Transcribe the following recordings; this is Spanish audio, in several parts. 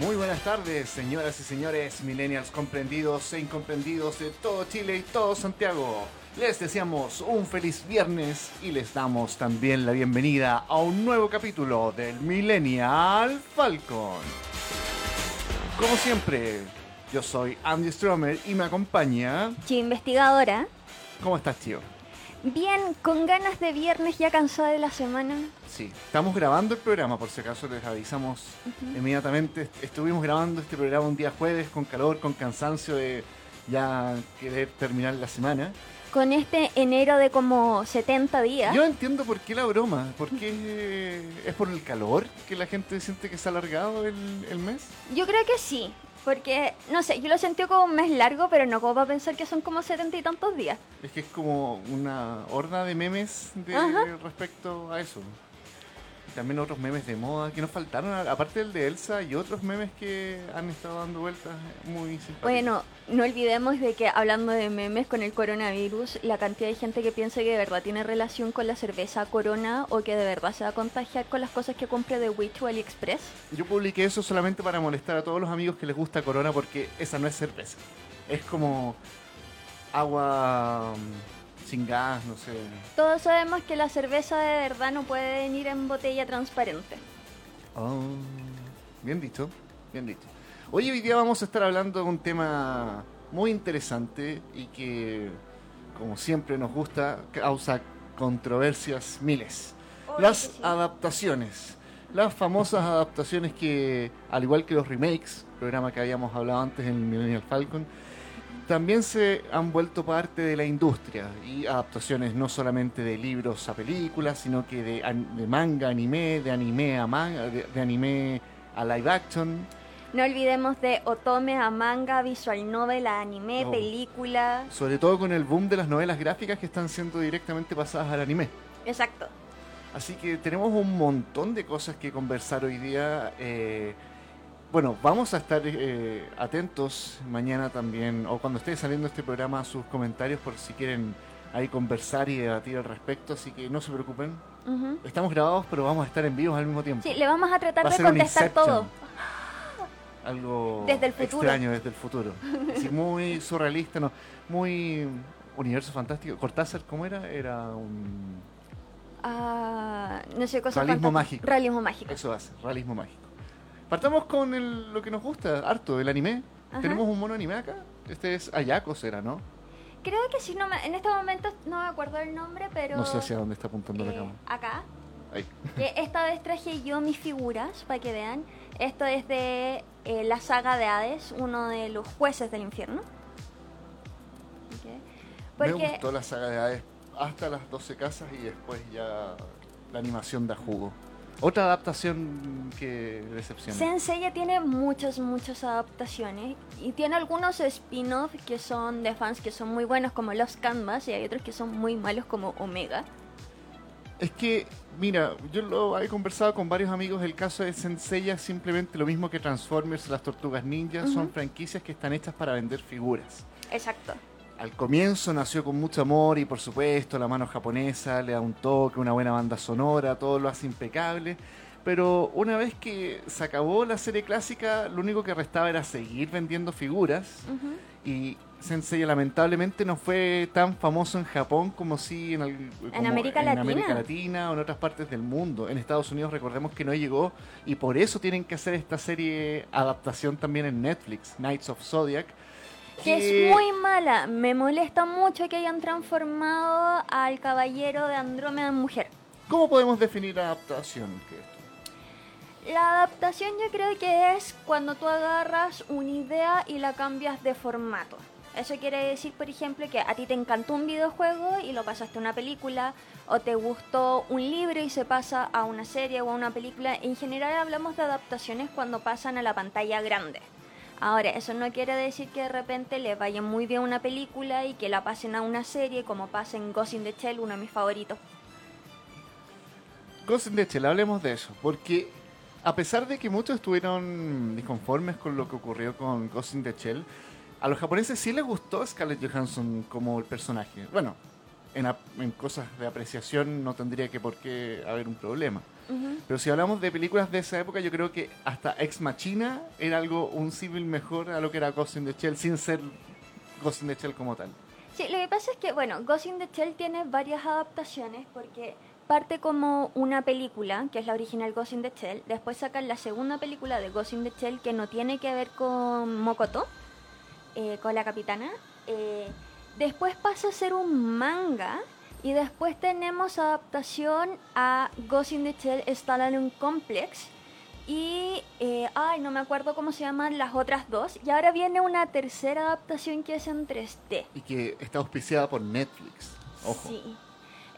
Muy buenas tardes, señoras y señores, millennials comprendidos e incomprendidos de todo Chile y todo Santiago. Les deseamos un feliz viernes y les damos también la bienvenida a un nuevo capítulo del Millennial Falcon. Como siempre, yo soy Andy Stromer y me acompaña... Chi investigadora. ¿Cómo estás, tío? Bien, con ganas de viernes, ya cansada de la semana. Sí, estamos grabando el programa, por si acaso les avisamos inmediatamente. Estuvimos grabando este programa un día jueves con calor, con cansancio de ya querer terminar la semana. Con este enero de como 70 días. Yo entiendo por qué la broma, por qué es por el calor que la gente siente que se ha alargado el, el mes. Yo creo que sí, porque, no sé, yo lo sentí como un mes largo, pero no como para pensar que son como setenta y tantos días. Es que es como una horda de memes de, respecto a eso. También otros memes de moda que nos faltaron, aparte del de Elsa y otros memes que han estado dando vueltas muy simpáticos. Bueno, no olvidemos de que hablando de memes con el coronavirus, la cantidad de gente que piensa que de verdad tiene relación con la cerveza Corona o que de verdad se va a contagiar con las cosas que compre de Witch o AliExpress. Yo publiqué eso solamente para molestar a todos los amigos que les gusta Corona porque esa no es cerveza. Es como agua mm, sin gas, no sé. Todos sabemos que la cerveza de verdad no puede venir en botella transparente. Oh, bien dicho, bien dicho. Hoy hoy día vamos a estar hablando de un tema muy interesante y que, como siempre nos gusta, causa controversias miles. Las sí. adaptaciones. Las famosas adaptaciones que, al igual que los remakes, programa que habíamos hablado antes en Millennial Falcon, también se han vuelto parte de la industria y adaptaciones no solamente de libros a películas, sino que de, de manga, anime, de anime a manga, de, de anime a live action. No olvidemos de otome a manga, visual novel, a anime, Oh. película. Sobre todo con el boom de las novelas gráficas que están siendo directamente pasadas al anime. Exacto. Así que tenemos un montón de cosas que conversar hoy día. eh, bueno, vamos a estar eh, atentos mañana también, o cuando esté saliendo este programa, a sus comentarios por si quieren ahí conversar y debatir al respecto. Así que no se preocupen. Estamos grabados, pero vamos a estar en vivos al mismo tiempo. Sí, le vamos a tratar Va de contestar todo. Algo Desde el futuro. extraño desde el futuro. Así, muy surrealista, no, muy universo fantástico. Cortázar, ¿cómo era? Era un Ah, no sé, cosas Realismo mágico. Realismo mágico. Eso hace, realismo mágico. Partamos con el- lo que nos gusta, harto, el anime. Ajá. Tenemos un mono anime acá. Este es Ayako, será, ¿no? Creo que sí, no me- en este momento no me acuerdo el nombre, pero... No sé hacia dónde está apuntando la eh, cámara. acá. Ahí. Que esta vez traje yo mis figuras, para que vean. Esto es de eh, la saga de Hades, uno de los jueces del infierno. Ok. Me Porque gustó la saga de Hades hasta las 12 casas y después ya la animación da jugo. Otra adaptación que decepciona. Sensei ya tiene muchas, muchas adaptaciones y tiene algunos spin-off que son de fans que son muy buenos como Los Canvas y hay otros que son muy malos como Omega. Es que, mira, yo lo he conversado con varios amigos. El caso de Senseiya es simplemente lo mismo que Transformers, las Tortugas Ninja. Son franquicias que están hechas para vender figuras. Exacto. Al comienzo nació con mucho amor y por supuesto la mano japonesa le da un toque, una buena banda sonora, todo lo hace impecable. Pero una vez que se acabó la serie clásica, lo único que restaba era seguir vendiendo figuras. Y Sensei lamentablemente no fue tan famoso en Japón como sí en, como América en Latina. América Latina o en otras partes del mundo. En Estados Unidos recordemos que no llegó y por eso tienen que hacer esta serie adaptación también en Netflix, Knights of Zodiac. Que es muy mala. Me molesta mucho que hayan transformado al caballero de Andrómeda en mujer. ¿Cómo podemos definir adaptación? ¿Qué es esto? La adaptación yo creo que es cuando tú agarras una idea y la cambias de formato. Eso quiere decir, por ejemplo, que a ti te encantó un videojuego y lo pasaste a una película, o te gustó un libro y se pasa a una serie o a una película. En general hablamos de adaptaciones cuando pasan a la pantalla grande. Ahora, eso no quiere decir que de repente le vaya muy bien una película y que la pasen a una serie, como pasa en Ghost in the Shell, uno de mis favoritos. Ghost in the Shell, hablemos de eso, porque a pesar de que muchos estuvieron disconformes con lo que ocurrió con Ghost in the Shell, a los japoneses sí les gustó Scarlett Johansson como el personaje. Bueno, en, en cosas de apreciación no tendría que por qué haber un problema. Pero si hablamos de películas de esa época, yo creo que hasta Ex Machina era algo, un símil mejor a lo que era Ghost in the Shell, sin ser Ghost in the Shell como tal. Sí, lo que pasa es que, bueno, Ghost in the Shell tiene varias adaptaciones porque parte como una película, que es la original Ghost in the Shell, después sacan la segunda película de Ghost in the Shell que no tiene que ver con Mokoto, eh, con la capitana. eh, después pasa a ser un manga y después tenemos adaptación a Ghost in the Shell Standalone Complex. Y, eh, ay, no me acuerdo cómo se llaman las otras dos. Y ahora viene una tercera adaptación que es en 3D. Y que está auspiciada por Netflix. Ojo. Sí.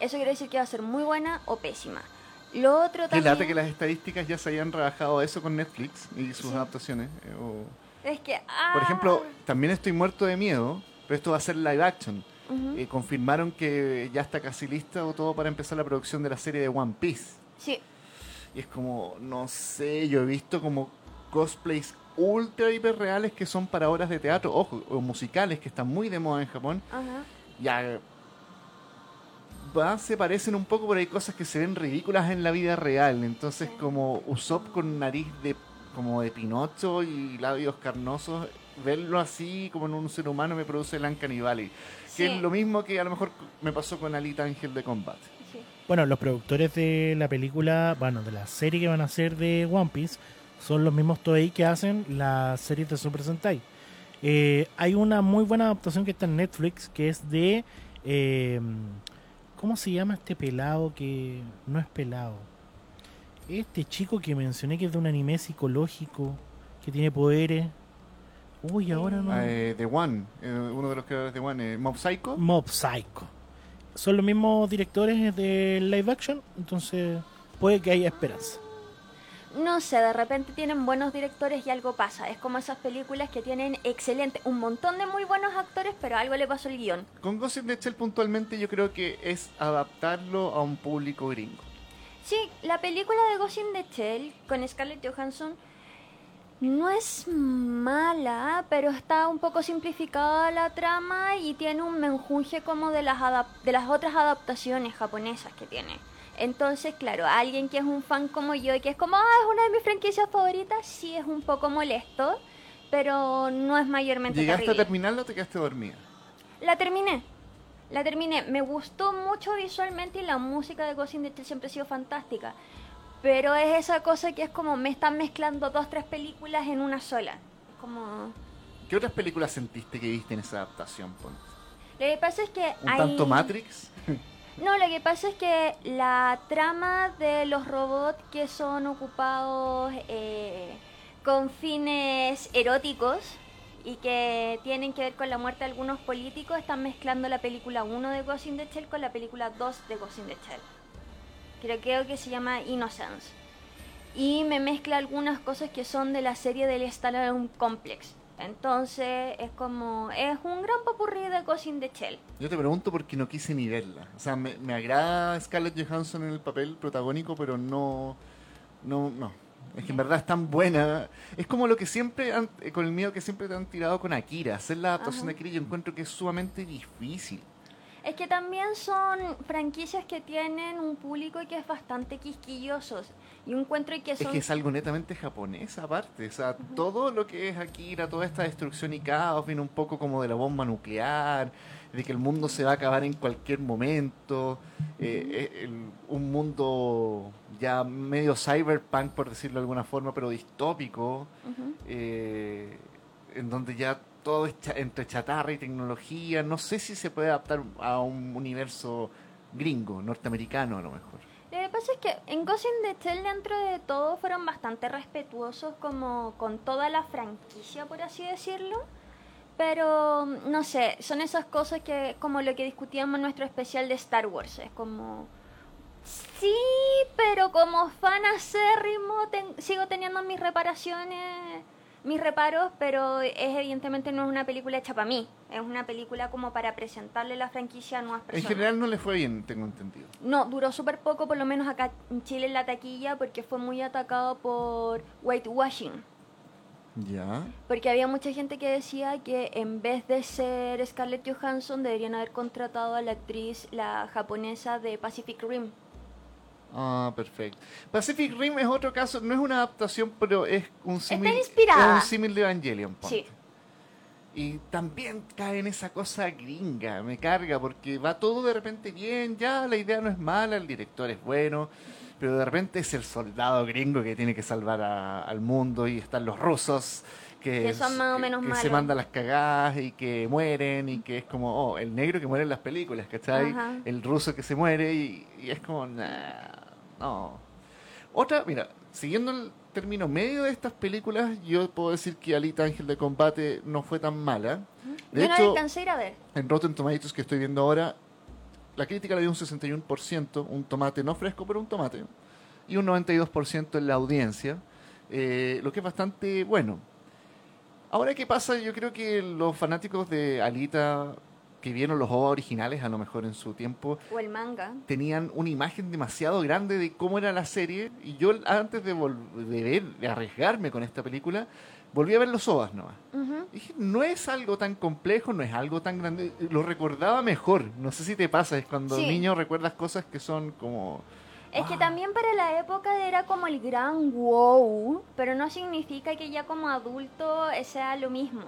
Eso quiere decir que va a ser muy buena o pésima. Lo otro también lata que las estadísticas ya se hayan rebajado eso con Netflix y sus Sí. adaptaciones. eh, o- es que... ah, Por ejemplo, también estoy muerto de miedo, pero esto va a ser live action. Ujú. Eh, confirmaron que ya está casi lista o todo para empezar la producción de la serie de One Piece. Sí, Y es como, no sé, yo he visto como cosplays ultra hiper reales que son para obras de teatro, ojo, o musicales que están muy de moda en Japón. ajá. Ya va, se parecen un poco, pero hay cosas que se ven ridículas en la vida real. Entonces, como Usopp con nariz de como de Pinocho y labios carnosos, verlo así como en un ser humano me produce el Uncanny Valley. Que Sí. es lo mismo que a lo mejor me pasó con Alita Ángel de Combate. sí. Bueno, los productores de la película, bueno, de la serie que van a hacer de One Piece, son los mismos Toei que hacen las series de Super Sentai. Eh, hay una muy buena adaptación que está en Netflix, que es de... eh, ¿Cómo se llama este pelado que no es pelado? Este chico que mencioné que es de un anime psicológico, que tiene poderes. Uy, ahora no... Eh, The One, eh, uno de los creadores de One, eh, Mob Psycho. Mob Psycho. Son los mismos directores de live action, entonces puede que haya esperanza. No sé, de repente tienen buenos directores y algo pasa. Es como esas películas que tienen excelente, un montón de muy buenos actores, pero algo le pasó al guion. Con Ghost in the Shell puntualmente yo creo que es adaptarlo a un público gringo. Sí, la película de Ghost in the Shell con Scarlett Johansson no es mala, pero está un poco simplificada la trama y tiene un menjunje como de las, de las otras adaptaciones japonesas que tiene. Entonces, claro, alguien que es un fan como yo y que es como, ah, es una de mis franquicias favoritas, sí es un poco molesto, pero no es mayormente ¿Llegaste a terrible. terminarlo o te quedaste dormida? La terminé. La terminé. Me gustó mucho visualmente y la música de Ghost in the Shell siempre ha sido fantástica. Pero es esa cosa que es como me están mezclando dos, tres películas en una sola. Es como... ¿Qué otras películas sentiste que viste en esa adaptación? Ponte? Lo que pasa es que ¿Un hay... tanto Matrix? No, lo que pasa es que la trama de los robots que son ocupados eh, con fines eróticos y que tienen que ver con la muerte de algunos políticos están mezclando la película 1 de Ghost in the Shell con la película 2 de Ghost in the Shell. Creo, creo que se llama Innocence. Y me mezcla algunas cosas que son de la serie del Stallone Complex. Entonces es como... Es un gran popurrí de Ghost in the Shell. Yo te pregunto porque no quise ni verla. O sea, me, me agrada Scarlett Johansson en el papel protagónico, pero no... No, no. Es que en verdad es tan buena. Es como lo que siempre, han- eh, con el miedo que siempre te han tirado con Akira. Hacer la adaptación Ajá. de Akira yo encuentro que es sumamente difícil. Es que también son franquicias que tienen un público que es bastante quisquillosos. Y encuentro que Es son... que es algo netamente japonés aparte. O sea, todo lo que es Akira, toda esta destrucción y caos, viene un poco como de la bomba nuclear, de que el mundo se va a acabar en cualquier momento. eh, eh, el- un mundo ya medio cyberpunk, por decirlo de alguna forma, pero distópico, eh, en donde ya todo entre chatarra y tecnología. No sé si se puede adaptar a un universo gringo, norteamericano a lo mejor. Lo que pasa es que en Ghost in the Shell dentro de todo fueron bastante respetuosos como con toda la franquicia, por así decirlo. Pero, no sé, son esas cosas que, como lo que discutíamos en nuestro especial de Star Wars, es como... Sí, pero como fan acérrimo sigo teniendo mis reparaciones, mis reparos, pero es evidentemente no es una película hecha para mí. Es una película como para presentarle la franquicia a nuevas En personas. general no le fue bien, tengo entendido. No, duró súper poco, por lo menos acá en Chile en la taquilla, porque fue muy atacado por whitewashing. Ya. Porque había mucha gente que decía que en vez de ser Scarlett Johansson deberían haber contratado a la actriz, la japonesa de Pacific Rim. Ah, perfecto. Pacific Rim es otro caso, no es una adaptación, pero es un símil. inspirada. es un símil de Evangelion. ponte. Sí. Y también cae en esa cosa gringa, me carga, porque va todo de repente bien, ya la idea no es mala, el director es bueno, pero de repente es el soldado gringo que tiene que salvar a- al mundo y están los rusos que, Que son más o que- menos que se mandan las cagadas y que mueren y que es como, oh, el negro que muere en las películas, ¿cachai? Ajá. El ruso que se muere y, y es como, nah, no. Otra, mira, siguiendo el término medio de estas películas, yo puedo decir que Alita Ángel de Combate no fue tan mala. De Yo no la hecho, alcancé a ir a ver. en Rotten Tomatoes que estoy viendo ahora, la crítica le dio un 61%, un tomate no fresco, pero un tomate, y un 92% en la audiencia, eh, lo que es bastante bueno. Ahora, ¿qué pasa? Yo creo que los fanáticos de Alita, que vieron los OVA originales a lo mejor en su tiempo, O el manga. tenían una imagen demasiado grande de cómo era la serie, y yo antes de, de ver, de arriesgarme con esta película, volví a ver los OVAs nomás. Ujú. Dije, no es algo tan complejo, no es algo tan grande. Lo recordaba mejor. No sé si te pasa, es cuando Sí. niño recuerdas cosas que son como... Es que Ah. también para la época era como el gran wow, pero no significa que ya como adulto sea lo mismo.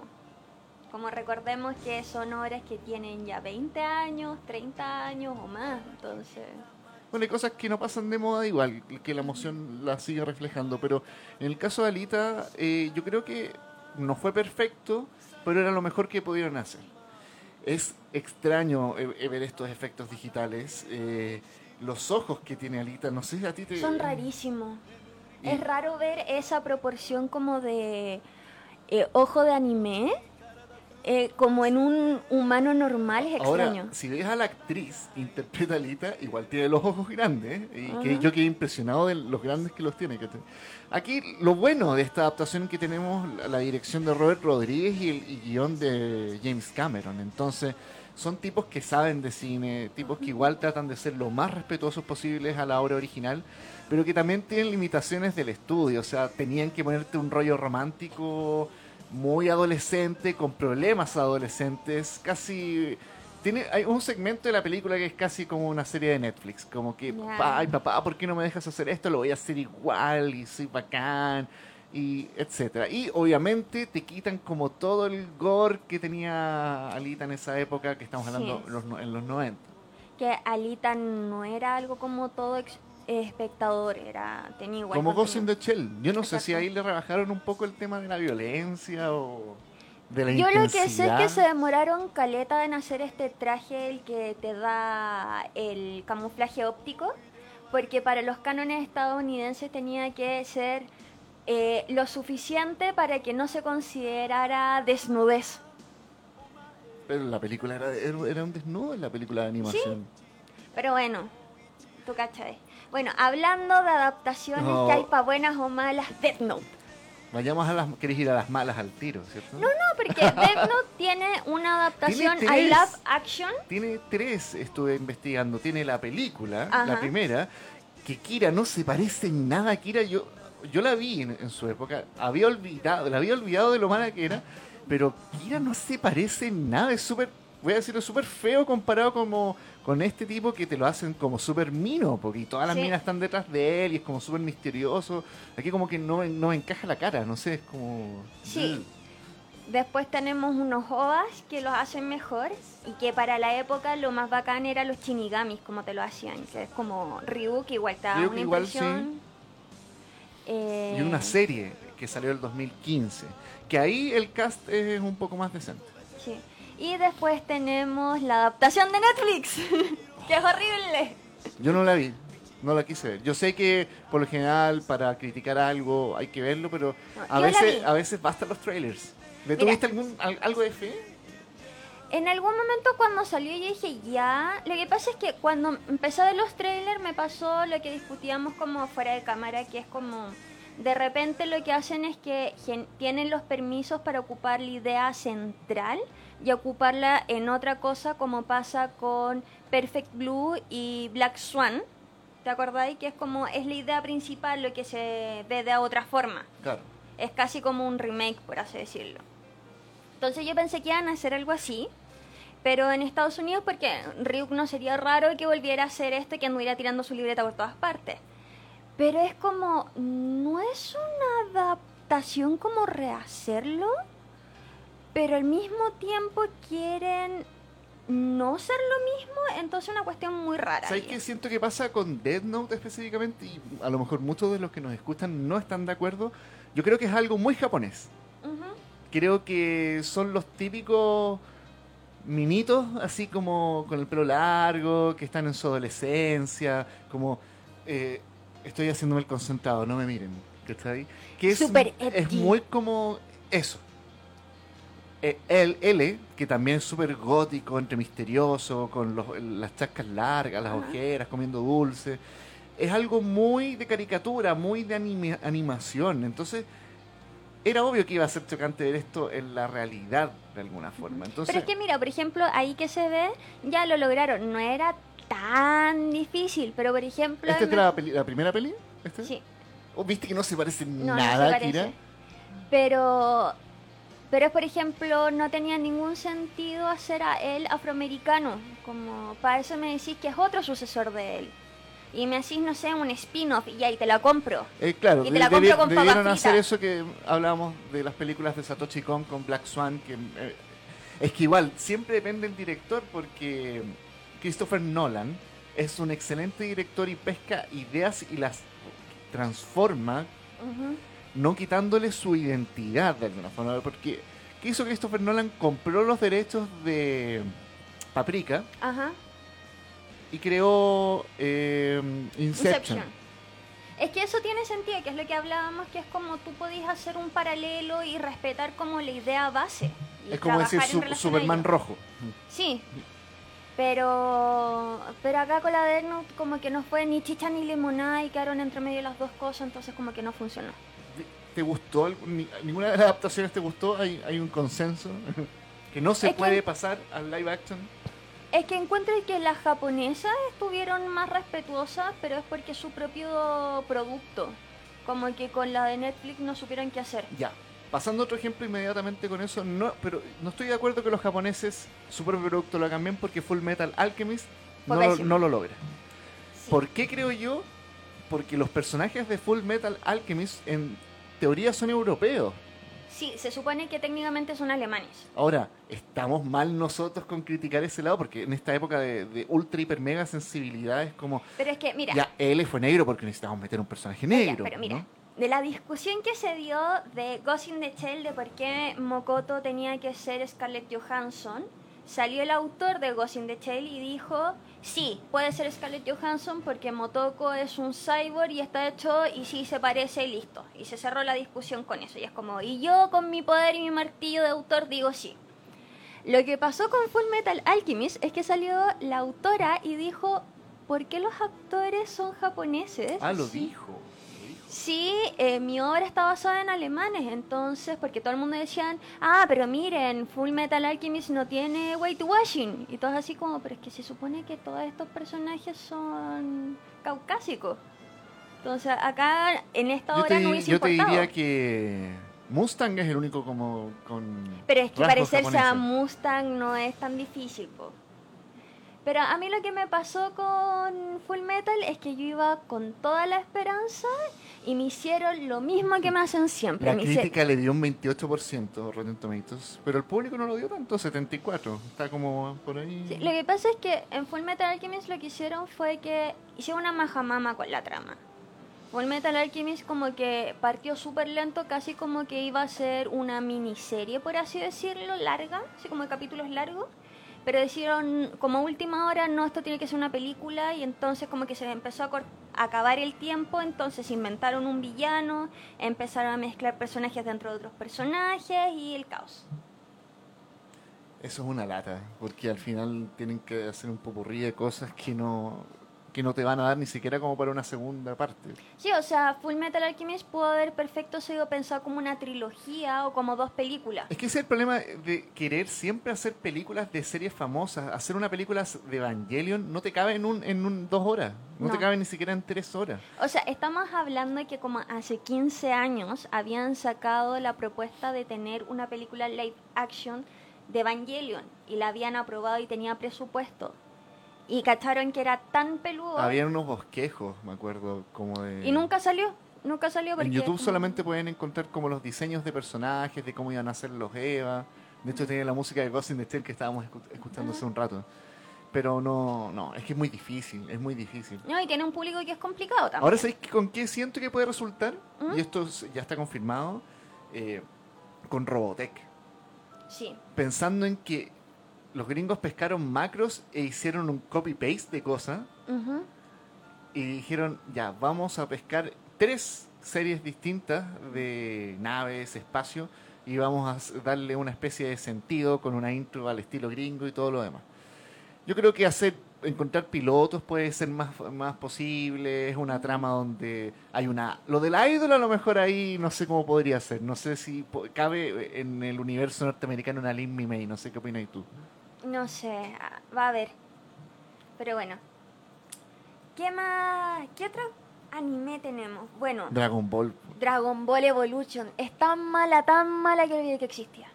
Como recordemos que son obras que tienen ya 20 años, 30 años o más, entonces... Bueno, hay cosas que no pasan de moda igual, que la emoción la sigue reflejando. Pero en el caso de Alita, eh, yo creo que no fue perfecto, pero era lo mejor que pudieron hacer. Es extraño eh, eh, ver estos efectos digitales. eh, los ojos que tiene Alita, no sé, a ti te... Son rarísimos. Es raro ver esa proporción como de eh, ojo de anime, eh, como en un humano normal, es Ahora, extraño. si ves a la actriz interpreta a Alita, igual tiene los ojos grandes, ¿eh? y que yo quedé impresionado de los grandes que los tiene. Aquí, lo bueno de esta adaptación que tenemos, la, la dirección de Robert Rodríguez y el y guion de James Cameron. Entonces, son tipos que saben de cine, tipos que igual tratan de ser lo más respetuosos posibles a la obra original, pero que también tienen limitaciones del estudio. O sea, tenían que ponerte un rollo romántico muy adolescente, con problemas adolescentes, casi... Tiene, hay un segmento de la película que es casi como una serie de Netflix, como que, Ya. ay papá, ¿por qué no me dejas hacer esto? Lo voy a hacer igual y soy bacán y etcétera. Y obviamente te quitan como todo el gore que tenía Alita en esa época que estamos hablando Sí. los no- en los 90. Que Alita no era algo como todo ex- espectador, era tenía igual como Ghost in the Shell. Yo no sé si ahí le rebajaron un poco el tema de la violencia o de la Yo lo que sé es que se demoraron caleta en hacer este traje el que te da el camuflaje óptico, porque para los cánones estadounidenses tenía que ser eh, lo suficiente para que no se considerara desnudez. Pero la película era, era un desnudo en la película de animación. Pero bueno, tú cachai. Bueno, hablando de adaptaciones No. que hay para buenas o malas, Death Note. Vayamos a las... ¿Querés ir a las malas al tiro, cierto? No, no, porque Death Note tiene una adaptación a live action. Tiene tres, estuve investigando. Tiene la película, Ajá. la primera, que Kira no se parece en nada a Kira. Yo, yo la vi en, en su época, había olvidado, la había olvidado de lo mala que era, pero Kira no se parece en nada. Es súper, voy a decirlo, súper feo comparado como con este tipo que te lo hacen como súper mino, porque todas las Sí. minas están detrás de él y es como súper misterioso. Aquí como que no, no me encaja la cara, no sé, es como... Sí. Después tenemos unos OVAs que los hacen mejor y que para la época lo más bacán eran los chinigamis, como te lo hacían, que es como Ryu, que igual Ryu, una igual, impresión. Eh, Y una serie que salió el 2015, que ahí el cast es un poco más decente. sí. Y después tenemos la adaptación de Netflix, que es horrible. Yo no la vi, no la quise ver. Yo sé que por lo general para criticar algo hay que verlo, pero a yo veces a veces bastan los trailers. ¿Le tuviste algún, al- algo de fe? En algún momento cuando salió yo dije ya, lo que pasa es que cuando empecé a ver los trailers me pasó lo que discutíamos como fuera de cámara, que es como de repente lo que hacen es que tienen los permisos para ocupar la idea central y ocuparla en otra cosa como pasa con Perfect Blue y Black Swan. ¿Te acordáis? Que es como, es la idea principal lo que se ve de otra forma. Claro. Es casi como un remake, por así decirlo. Entonces yo pensé que iban a hacer algo así, Pero en Estados Unidos, porque Ryuk no sería raro que volviera a hacer esto y que anduviera tirando su libreta por todas partes. Pero es como, no es una adaptación como rehacerlo, pero al mismo tiempo quieren no ser lo mismo, entonces es una cuestión muy rara. ¿Sabes qué siento que pasa con Death Note específicamente? Y a lo mejor muchos de los que nos escuchan no están de acuerdo. Yo creo que es algo muy japonés. Creo que son los típicos minitos, así como con el pelo largo, que están en su adolescencia, como eh, estoy haciéndome el concentrado, no me miren, ¿cachai? Que es, Súper es muy como eso. Eh, el L, que también es súper gótico, entre misterioso, con los- las chascas largas, las Ajá. ojeras, comiendo dulce. Es algo muy de caricatura, muy de anime- animación. Entonces, era obvio que iba a ser chocante ver esto en la realidad, de alguna forma. Entonces, Pero es que mira, por ejemplo, ahí que se ve, ya lo lograron. No era tan difícil, pero por ejemplo... ¿esta es la, peli- la primera peli? ¿Esta? Sí, ¿O ¿Viste que no se parece no, nada, no se parece. Kira? Pero... Pero, por ejemplo, no tenía ningún sentido hacer a él afroamericano. Como para eso me decís que es otro sucesor de él. Y me decís, no sé, un spin-off y ahí te la compro. Eh, claro, Y te de- la compro con debieron fritas. hacer eso que hablábamos de las películas de Satoshi Kon con Black Swan, que eh, es que igual, siempre depende del director porque Christopher Nolan es un excelente director y pesca ideas y las transforma, Ujú. No quitándole su identidad de alguna forma, porque ¿qué hizo Christopher Nolan? Compró los derechos de Paprika Ajá. y creó eh, Inception. Inception. Es que eso tiene sentido, que es lo que hablábamos, que es como tú podías hacer un paralelo y respetar como la idea base. y Es como decir su- Superman rojo. Sí. Pero pero acá con la Note como que no fue ni chicha ni limonada y quedaron entre medio las dos cosas, entonces como que no funcionó. ¿Te gustó? ni- ¿Ninguna de las adaptaciones te gustó? ¿Hay, hay un consenso? ¿Que no se Es que- puede pasar al live action? Es que encuentro que las japonesas estuvieron más respetuosas, pero es porque su propio producto. Como que con la de Netflix no supieron qué hacer. Ya. Pasando a otro ejemplo inmediatamente con eso, no, pero no estoy de acuerdo que los japoneses su propio producto lo hagan bien porque Full Metal Alchemist lo, no lo logra. Sí. ¿Por qué creo yo? Porque los personajes de Full Metal Alchemist en teoría son europeos. Sí, se supone que técnicamente son alemanes. Ahora, estamos mal nosotros con criticar ese lado porque en esta época de, de ultra hiper mega sensibilidad es como Pero es que, mira, Ya, él fue negro porque necesitamos meter un personaje negro. pero mira, ¿no? de la discusión que se dio de Ghost in the Shell de por qué Mokoto tenía que ser Scarlett Johansson, salió el autor de Ghost in the Shell y dijo, sí, puede ser Scarlett Johansson porque Motoko es un cyborg y está hecho y sí se parece y listo. Y se cerró la discusión con eso. Y es como, y yo con mi poder y mi martillo de autor digo sí. Lo que pasó con Full Metal Alchemist es que salió la autora y dijo, ¿por qué los actores son japoneses? Ah, lo Sí. dijo. Sí, eh, mi obra está basada en alemanes, entonces, porque todo el mundo decían, ah, pero miren, Full Metal Alchemist no tiene whitewashing. Y todos así como, pero es que se supone que todos estos personajes son caucásicos. Entonces, acá, en esta Yo obra te, no hubiese yo te diría que Mustang es el único como con Pero es que parecerse a. Mustang no es tan difícil, po. Pero a mí lo que me pasó con Full Metal es que yo iba con toda la esperanza y me hicieron lo mismo que me hacen siempre. La me crítica le dio un 28% Rotten Tomatoes, pero el público no lo dio tanto, 74. Está como por ahí. Sí, lo que pasa es que en Full Metal Alchemist lo que hicieron fue que hicieron una majamama con la trama. Full Metal Alchemist como que partió súper lento, casi como que iba a ser una miniserie, por así decirlo, larga, así como de capítulos largos. Pero decidieron, como última hora, no, esto tiene que ser una película, y entonces como que se empezó a, a acabar el tiempo, entonces inventaron un villano, empezaron a mezclar personajes dentro de otros personajes, y el caos. Eso es una lata, porque al final tienen que hacer un popurrí de cosas que no que no te van a dar ni siquiera como para una segunda parte. Sí, o sea, Full Metal Alchemist pudo haber perfecto sido pensado como una trilogía o como dos películas. Es que ese es el problema de querer siempre hacer películas de series famosas. Hacer una película de Evangelion no te cabe en un, en un dos horas. No, No. te cabe ni siquiera en tres horas. O sea, estamos hablando de que como hace 15 años habían sacado la propuesta de tener una película live action de Evangelion y la habían aprobado y tenía presupuesto y cacharon que era tan peludo Había unos bosquejos, me acuerdo, como de... y nunca salió, nunca salió porque En YouTube solamente pueden encontrar como los diseños de personajes, de cómo iban a ser los Eva. De hecho, tenía la música de Ghost in the Shell que estábamos escu- escuchando hace un rato. Pero no, no, es que es muy difícil, es muy difícil. no y tiene un público que es complicado también. Ahora, ¿sabéis con qué siento que puede resultar? ¿Mm? Y esto es- ya está confirmado, eh, con Robotech. Sí, Pensando en que los gringos pescaron macros e hicieron un copy-paste de cosas y dijeron, ya, vamos a pescar tres series distintas de naves, espacio, y vamos a darle una especie de sentido con una intro al estilo gringo y todo lo demás. Yo creo que hacer encontrar pilotos puede ser más, más posible, es una trama donde hay una... Lo del idol a lo mejor ahí no sé cómo podría ser, no sé si cabe en el universo norteamericano una Lin May, no sé qué opinas tú. No sé, ah, va a haber. Pero bueno. ¿Qué más? ¿Qué otro anime tenemos? Bueno, Dragon Ball. Dragon Ball Evolution. Es tan mala, tan mala que olvidé que existía.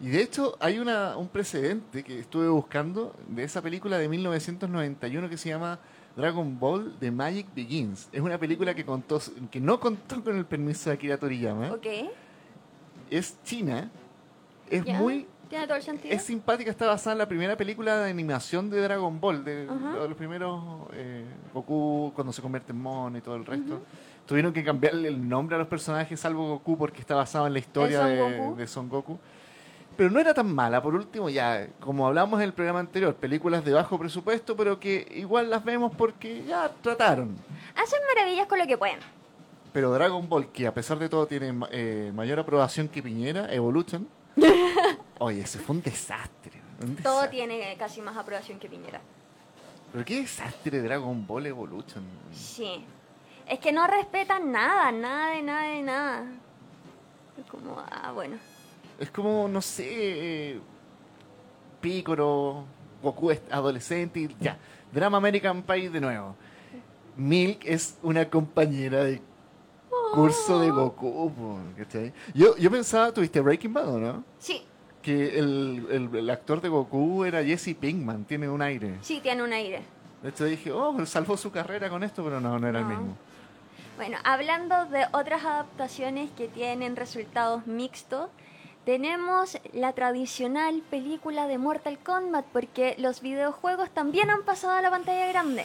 Y de hecho hay una, un precedente que estuve buscando de esa película de 1991 que se llama Dragon Ball The Magic Begins. Es una película que, contó, que no contó con el permiso de Akira Toriyama. ¿Ok? Es china. Es muy... ¿Tiene todo el sentido? Es simpática, está basada en la primera película de animación de Dragon Ball, de, los primeros eh, Goku cuando se convierte en mono y todo el resto. Tuvieron que cambiarle el nombre a los personajes, salvo Goku, porque está basado en la historia Son de, Son Goku. Pero no era tan mala. Por último, ya, como hablamos en el programa anterior, películas de bajo presupuesto, pero que igual las vemos porque ya trataron. Hacen maravillas con lo que pueden. Pero Dragon Ball, que a pesar de todo tiene eh, mayor aprobación que Piñera, Evolution. Oye, ese fue un desastre. un Todo tiene casi más aprobación que Piñera. Pero qué desastre Dragon Ball Evolution. Sí. Es que no respetan nada, nada de nada de nada. Es como, ah, bueno. Es como, no sé, Piccolo, Goku es adolescente y ya. Drama American Pie de nuevo. Milk es una compañera de curso de Goku. po, ¿cachai? Yo, yo pensaba, ¿tuviste Breaking Bad o no? Sí, Que el, el- el actor de Goku era Jesse Pinkman, tiene un aire. sí, tiene un aire. De hecho dije, oh, salvó su carrera con esto, pero no, no era el mismo. Bueno, hablando de otras adaptaciones que tienen resultados mixtos, tenemos la tradicional película de Mortal Kombat, porque los videojuegos también han pasado a la pantalla grande.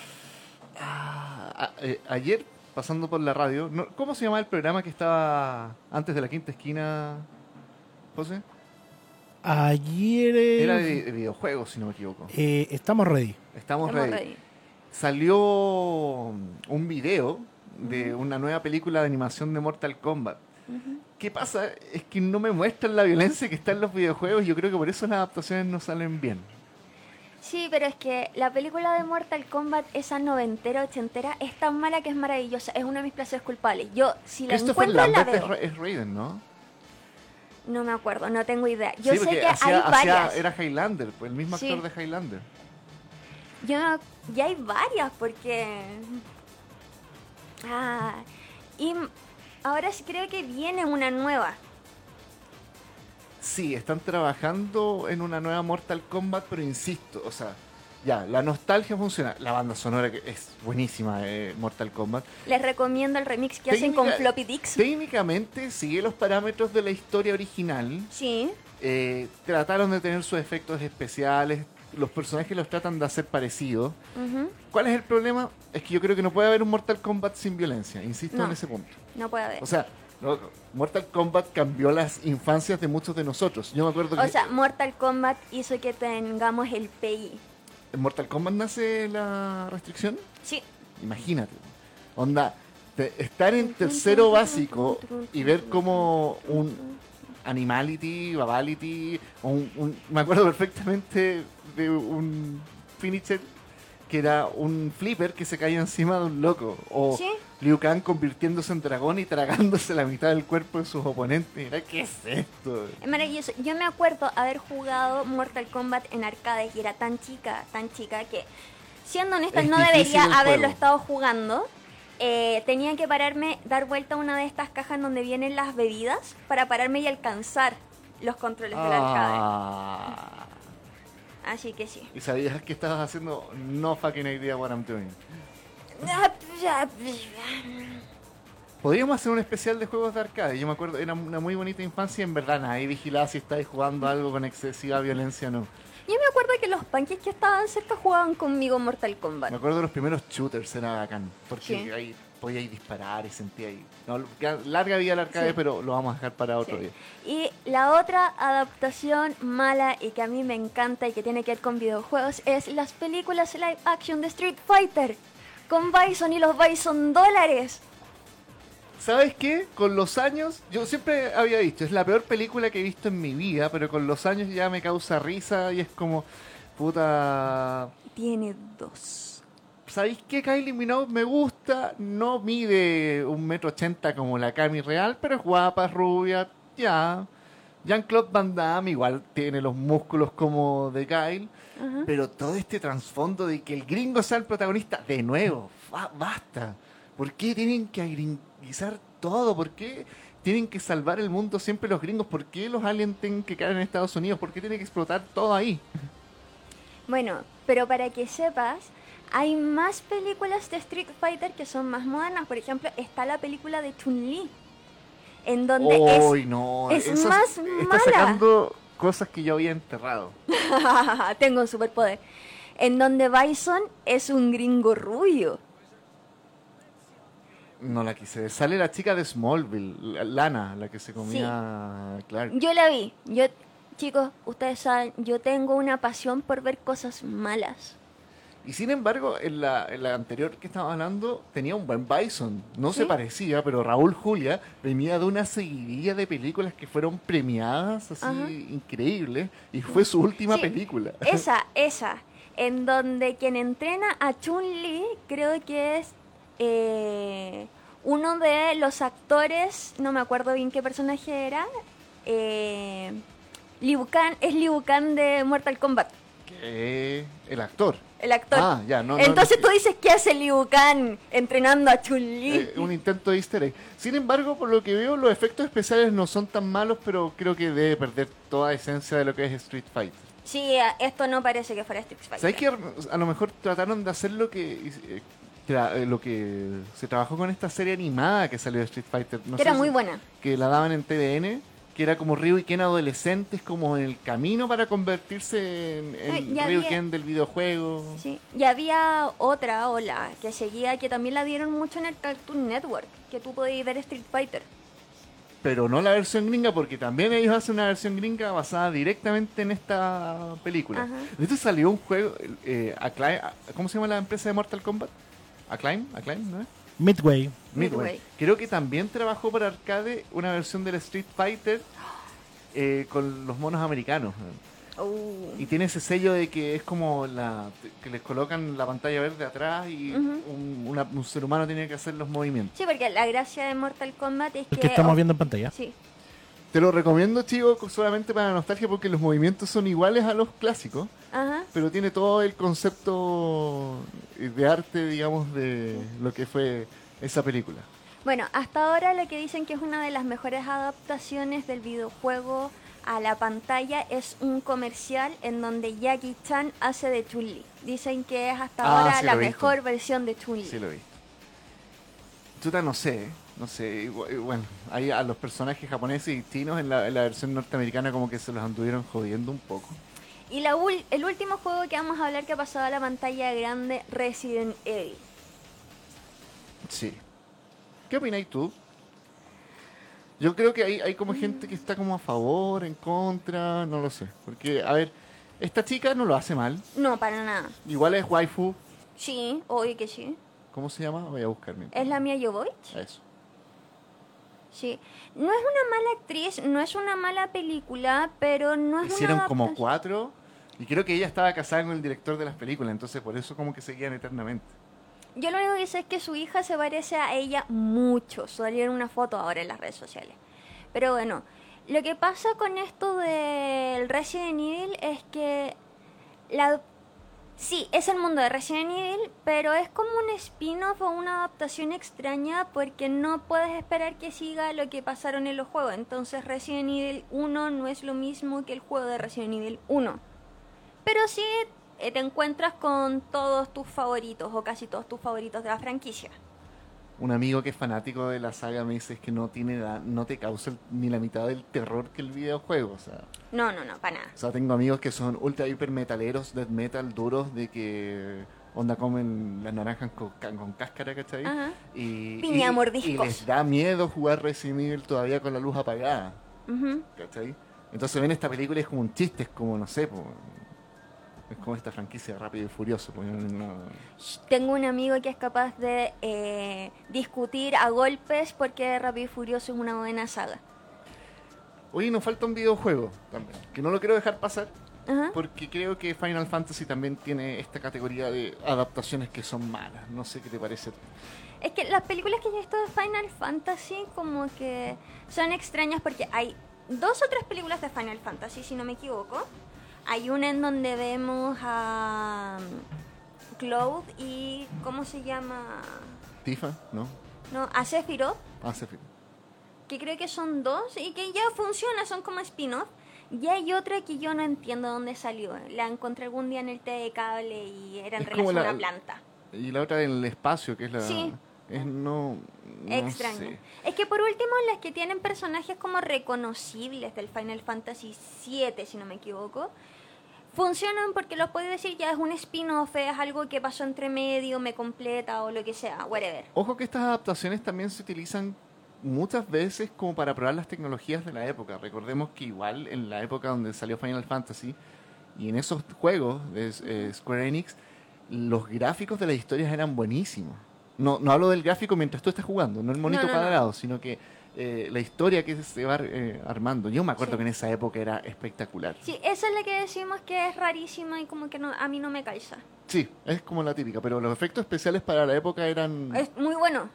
Ah, a- eh, ayer, pasando por la radio, no- ¿cómo se llama el programa que estaba antes de la quinta esquina, José? Ayer eh, Era de, de videojuegos, si no me equivoco. eh, estamos ready. Estamos, Estamos ready. ready. Salió un video de una nueva película de animación de Mortal Kombat. ¿Qué pasa? Es que no me muestran la violencia que está en los videojuegos y yo creo que por eso las adaptaciones no salen bien. Sí, pero es que la película de Mortal Kombat, esa noventera, ochentera, es tan mala que es maravillosa. Es uno de mis placeres culpables. Yo, si la encuentro, la Lambert es, veo. Es Raiden, ¿no? No me acuerdo, no tengo idea. Yo Sí, sé que hay varias. era Highlander, el mismo Sí. actor de Highlander. Yo no- ya hay varias porque... Ah, y ahora sí creo que viene una nueva. Sí, están trabajando en una nueva Mortal Kombat, pero insisto, o sea, ya, la nostalgia funciona. La banda sonora que es buenísima de Mortal Kombat. Les recomiendo el remix que hacen con Floppy Dix. Técnicamente sigue los parámetros de la historia original. Sí, Eh, trataron de tener sus efectos especiales. Los personajes los tratan de hacer parecidos. ¿Cuál es el problema? Es que yo creo que no puede haber un Mortal Kombat sin violencia. Insisto No. en ese punto. no puede haber. O sea, no, Mortal Kombat cambió las infancias de muchos de nosotros. Yo me acuerdo O que sea, Mortal Kombat hizo que tengamos el PI. En Mortal Kombat nace la restricción. Sí, Imagínate. Onda, te- estar en tercero básico y ver como un Animality, Babality, o un, un- me acuerdo perfectamente de un finisher que era un flipper que se caía encima de un loco. O Sí. Liu Kang convirtiéndose en dragón y tragándose la mitad del cuerpo de sus oponentes. Mira, ¿qué es esto? es maravilloso. Yo me acuerdo haber jugado Mortal Kombat en arcades y era tan chica, tan chica que, siendo honesta, Es no debería haberlo juego. estado jugando. Eh, tenía que pararme, dar vuelta a una de estas cajas donde vienen las bebidas para pararme y alcanzar los controles del arcade. Ah. Así que sí. ¿Y sabías que estabas haciendo no fucking idea what I'm doing? Podríamos hacer un especial de juegos de arcade. Yo me acuerdo, era una muy bonita infancia y en verdad nadie vigilaba si estáis jugando algo con excesiva violencia o no. Yo me acuerdo que los panques que estaban cerca jugaban conmigo Mortal Kombat. Me acuerdo de los primeros shooters, era bacán. Porque Sí. ahí podíais disparar y sentía ahí. No, larga vida el arcade, Sí. pero lo vamos a dejar para otro Sí. día. Y la otra adaptación mala y que a mí me encanta y que tiene que ver con videojuegos es las películas live action de Street Fighter. Con Bison y los Bison dólares. ¿Sabes qué? Con los años, yo siempre había dicho, es la peor película que he visto en mi vida, pero con los años ya me causa risa y es como, puta... Tiene dos. ¿Sabéis qué? Kylie Minogue me gusta, no mide un metro ochenta como la Cami real, pero es guapa, rubia, ya. Jean-Claude Van Damme igual tiene los músculos como de Kyle, Ajá. pero todo este trasfondo de que el gringo sea el protagonista, de nuevo, fa- basta. ¿Por qué tienen que agringuizar todo? ¿Por qué tienen que salvar el mundo siempre los gringos? ¿Por qué los aliens tienen que caer en Estados Unidos? ¿Por qué tiene que explotar todo ahí? Bueno, pero para que sepas, hay más películas de Street Fighter que son más modernas. Por ejemplo, está la película de Chun-Li. En donde ¡Uy, no! es Eso más está mala. sacando cosas que yo había enterrado. Tengo un superpoder. En donde Bison es un gringo rubio. No la quise. Sale la chica de Smallville, la- Lana, la que se comía Clark. Yo la vi. Yo, chicos, ustedes saben, yo tengo una pasión por ver cosas malas. Y sin embargo, en la, en la anterior que estaba hablando, tenía un buen Bison. No se parecía, pero Raúl Julia venía de una seguidilla de películas que fueron premiadas, así Ajá. increíbles, y fue su última Sí. película. Esa, esa. En donde quien entrena a Chun-Li creo que es eh, uno de los actores, no me acuerdo bien qué personaje era. Eh, Liu Kang, es Liu Kang de Mortal Kombat, Que el actor. El actor. Ah, ya, no, no, Entonces no, tú dices, ¿qué hace Liu Kang entrenando a Chun-Li? Eh, un intento de easter egg. Sin embargo, por lo que veo, los efectos especiales no son tan malos, pero creo que debe perder toda esencia de lo que es Street Fighter. Sí, esto no parece que fuera Street Fighter. ¿Sabes que a lo mejor trataron de hacer lo que eh, tra- eh, lo que se trabajó con esta serie animada que salió de Street Fighter? No que sé era si- muy buena. Que la daban en TVN, que era como Ryu y Ken adolescentes, como en el camino para convertirse en, en había- del videojuego. Sí. Y había otra ola que seguía, que también la dieron mucho en el Cartoon Network, que tú podías ver Street Fighter. Pero no la versión gringa, porque también ellos hacen una versión gringa basada directamente en esta película. Ajá. De hecho salió un juego, eh, Acclaim- ¿cómo se llama la empresa de Mortal Kombat? Acclaim, Acclaim, ¿no es? Midway. Midway. Creo que también trabajó para arcade una versión del Street Fighter eh, con los monos americanos. Uh. Y tiene ese sello de que es como la que les colocan la pantalla verde atrás y un, una- un ser humano tiene que hacer los movimientos. Sí, porque la gracia de Mortal Kombat es El que... que estamos viendo en pantalla. Sí. Te lo recomiendo, chicos, solamente para nostalgia porque los movimientos son iguales a los clásicos, Ajá. pero tiene todo el concepto de arte, digamos, de lo que fue esa película. Bueno, hasta ahora lo que dicen que es una de las mejores adaptaciones del videojuego a la pantalla es un comercial en donde Jackie Chan hace de Chun-Li. Dicen que es hasta Ah, ahora sí, la mejor versión de Chun-Li. Sí lo vi. Chuta, no sé, no sé. Bueno, ahí a los personajes japoneses y chinos en la, en la versión norteamericana como que se los anduvieron jodiendo un poco. Y la ul- el último juego que vamos a hablar que ha pasado a la pantalla grande, Resident Evil. Sí. ¿Qué opináis tú? Yo creo que hay, hay como gente que está como a favor, en contra, no lo sé. Porque, a ver, esta chica no lo hace mal. No, para nada. Igual es waifu. Sí, obvio que sí. ¿Cómo se llama? Voy a buscar mientras. Es la Mia Jovovich. Eso. Sí. No es una mala actriz, no es una mala película, pero no es Hicieron una como cuatro. Y creo que ella estaba casada con el director de las películas, entonces por eso como que seguían eternamente. Yo lo único que sé es que su hija se parece a ella mucho. Salieron una foto ahora en las redes sociales. Pero bueno, lo que pasa con esto del Resident Evil es que la Sí, es el mundo de Resident Evil, pero es como un spin-off o una adaptación extraña porque no puedes esperar que siga lo que pasaron en los juegos. Entonces Resident Evil 1 no es lo mismo que el juego de Resident Evil 1. Pero sí eh, te encuentras con todos tus favoritos o casi todos tus favoritos de la franquicia. Un amigo que es fanático de la saga me dice que no tiene la- no te causa ni la mitad del terror que el videojuego, o sea, No, no, no, para nada. o sea, tengo amigos que son ultra hiper metaleros, death metal duros de que onda comen las naranjas con, con cáscara, ¿cachai? Ajá. Y, Piña y- les da miedo jugar Resident Evil todavía con la luz apagada, Ujú. ¿cachai? Entonces ven esta película y es como un chiste, es como, no sé, po, es como esta franquicia Rápido y Furioso. po, no- Tengo un amigo que es capaz de eh, discutir a golpes porque Rápido y Furioso es una buena saga. Oye, nos falta un videojuego también, que no lo quiero dejar pasar, Ajá. porque creo que Final Fantasy también tiene esta categoría de adaptaciones que son malas. No sé qué te parece. Es que las películas que yo he visto de Final Fantasy como que son extrañas porque hay dos o tres películas de Final Fantasy, si no me equivoco. Hay una en donde vemos a um, Cloud y ¿cómo se llama? Tifa, ¿no? No, a Sephiroth, Ah, se fi- que creo que son dos y que ya funciona, son como spin-off. Y hay otra que yo no entiendo dónde salió. La encontré algún día en el té de cable y era en Es relación a la- una planta. Y la otra en el espacio, que es la... Sí. Es no... no Extraño. sé. Es que por último, las que tienen personajes como reconocibles del Final Fantasy VII, si no me equivoco, funcionan porque los puedes decir ya es un spin-off, es algo que pasó entre medio, me completa o lo que sea, whatever. Ojo que estas adaptaciones también se utilizan muchas veces como para probar las tecnologías de la época. Recordemos que igual en la época donde salió Final Fantasy y en esos juegos de eh, Square Enix, los gráficos de las historias eran buenísimos. No, no hablo del gráfico mientras tú estás jugando, no el monito No, no, no. cuadrado, sino que eh, la historia que se va eh, armando. Yo me acuerdo Sí. que en esa época era espectacular. Sí, esa es la que decimos que es rarísima y como que no, a mí no me calza. Sí, es como la típica, pero los efectos especiales para la época eran... Es muy bueno.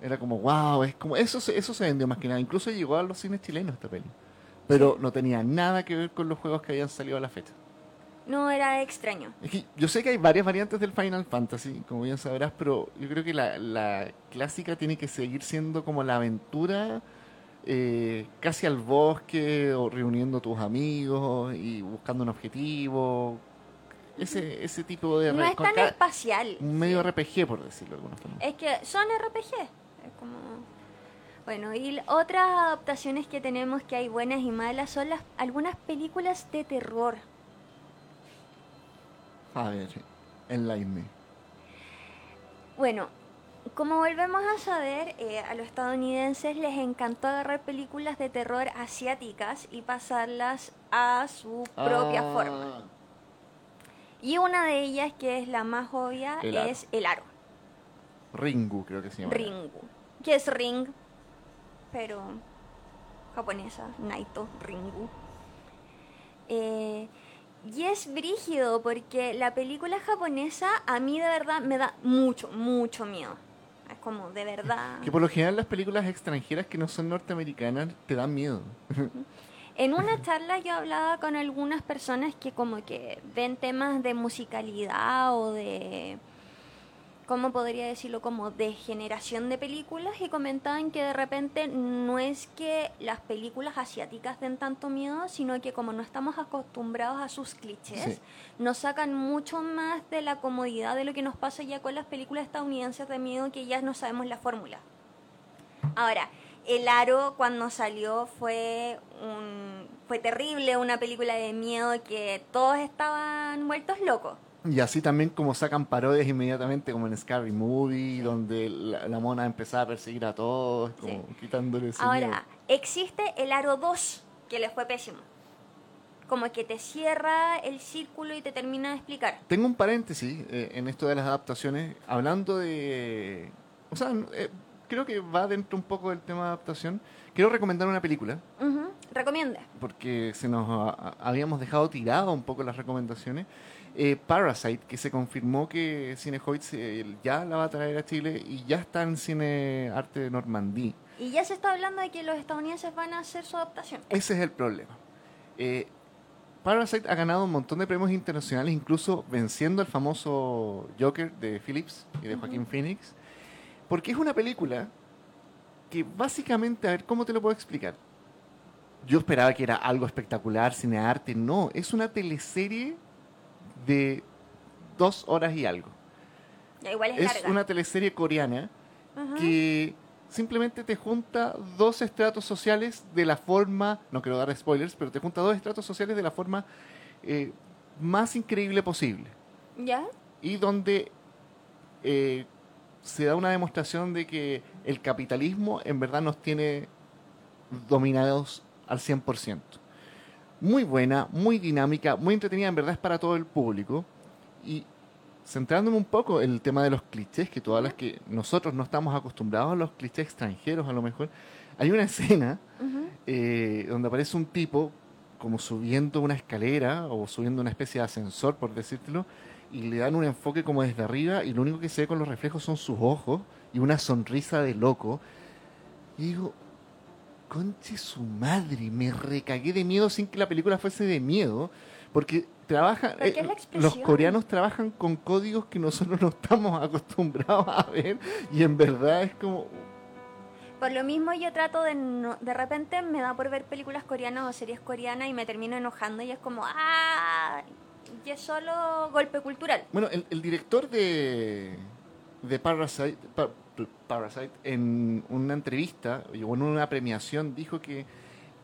Era como, wow, es como, eso, se- eso se vendió más que nada. Incluso llegó a los cines chilenos esta peli. Pero no tenía nada que ver con los juegos que habían salido a la fecha. No era extraño. Es que yo sé que hay varias variantes del Final Fantasy, como bien sabrás, pero yo creo que la, la clásica tiene que seguir siendo como la aventura eh, casi al bosque o reuniendo tus amigos y buscando un objetivo. Ese, ese tipo de... No es tan espacial. un medio RPG, por decirlo de alguna forma. Es que son RPG. Es como... Bueno, y otras adaptaciones que tenemos que hay buenas y malas son las algunas películas de terror. A ver, enlighten Bueno, como volvemos a saber, eh, a los estadounidenses les encantó agarrar películas de terror asiáticas y pasarlas a su propia Ah, forma. Y una de ellas, que es la más obvia, El es El Aro, Ringu, creo que se llama. Ringu. Que es Ring, pero japonesa, Naito, Ringu. Eh, y es brígido porque la película japonesa a mí de verdad me da mucho, mucho miedo. Es como, de verdad... Que por lo general las películas extranjeras que no son norteamericanas te dan miedo. En una charla yo hablaba con algunas personas que como que ven temas de musicalidad o de, ¿cómo podría decirlo? Como de generación de películas y comentaban que de repente no es que las películas asiáticas den tanto miedo, sino que como no estamos acostumbrados a sus clichés, Sí. nos sacan mucho más de la comodidad de lo que nos pasa ya con las películas estadounidenses de miedo que ya no sabemos la fórmula. Ahora, El Aro cuando salió fue un fue terrible, una película de miedo que todos estaban vueltos locos. Y así también como sacan parodias inmediatamente, como en Scary Movie, donde la, la mona empezaba a perseguir a todos, como quitándole ese Ahora, miedo. existe el Aro 2, que le fue pésimo. Como que te cierra el círculo y te termina de explicar. Tengo un paréntesis eh, en esto de las adaptaciones, hablando de... O sea, eh, creo que va dentro un poco del tema de adaptación. Quiero recomendar una película, Ujú, Recomienda. porque se nos a- habíamos dejado tirado un poco las recomendaciones. Eh, Parasite, que se confirmó que Cinehoids eh, ya la va a traer a Chile y ya está en Cine Arte de Normandía. Y ya se está hablando de que los estadounidenses van a hacer su adaptación. Ese es el problema. Eh, Parasite ha ganado un montón de premios internacionales, incluso venciendo al famoso Joker de Phillips y de Joaquín Phoenix, porque es una película que básicamente, a ver, ¿cómo te lo puedo explicar? Yo esperaba que era algo espectacular, cine arte, no, es una teleserie de dos horas y algo. Igual es, Es larga. una teleserie coreana que simplemente te junta dos estratos sociales de la forma, no quiero dar spoilers, pero te junta dos estratos sociales de la forma eh, más increíble posible. ¿Ya? Y donde eh, se da una demostración de que el capitalismo en verdad nos tiene dominados al 100%. Muy buena, muy dinámica, muy entretenida, en verdad es para todo el público. Y centrándome un poco en el tema de los clichés, que tú hablas que nosotros no estamos acostumbrados a los clichés extranjeros a lo mejor, hay una escena eh, donde aparece un tipo como subiendo una escalera o subiendo una especie de ascensor, por decírtelo, y le dan un enfoque como desde arriba y lo único que se ve con los reflejos son sus ojos y una sonrisa de loco. Y digo, conche su madre, me recagué de miedo sin que la película fuese de miedo, porque trabaja, Porque es la eh, los coreanos trabajan con códigos que nosotros no estamos acostumbrados a ver y en verdad es como, Por lo mismo yo trato de no, de repente me da por ver películas coreanas o series coreanas y me termino enojando y es como, ah, y es solo golpe cultural. Bueno, el, el director de, de Parasite, Pa- Parasite, en una entrevista o en una premiación, dijo que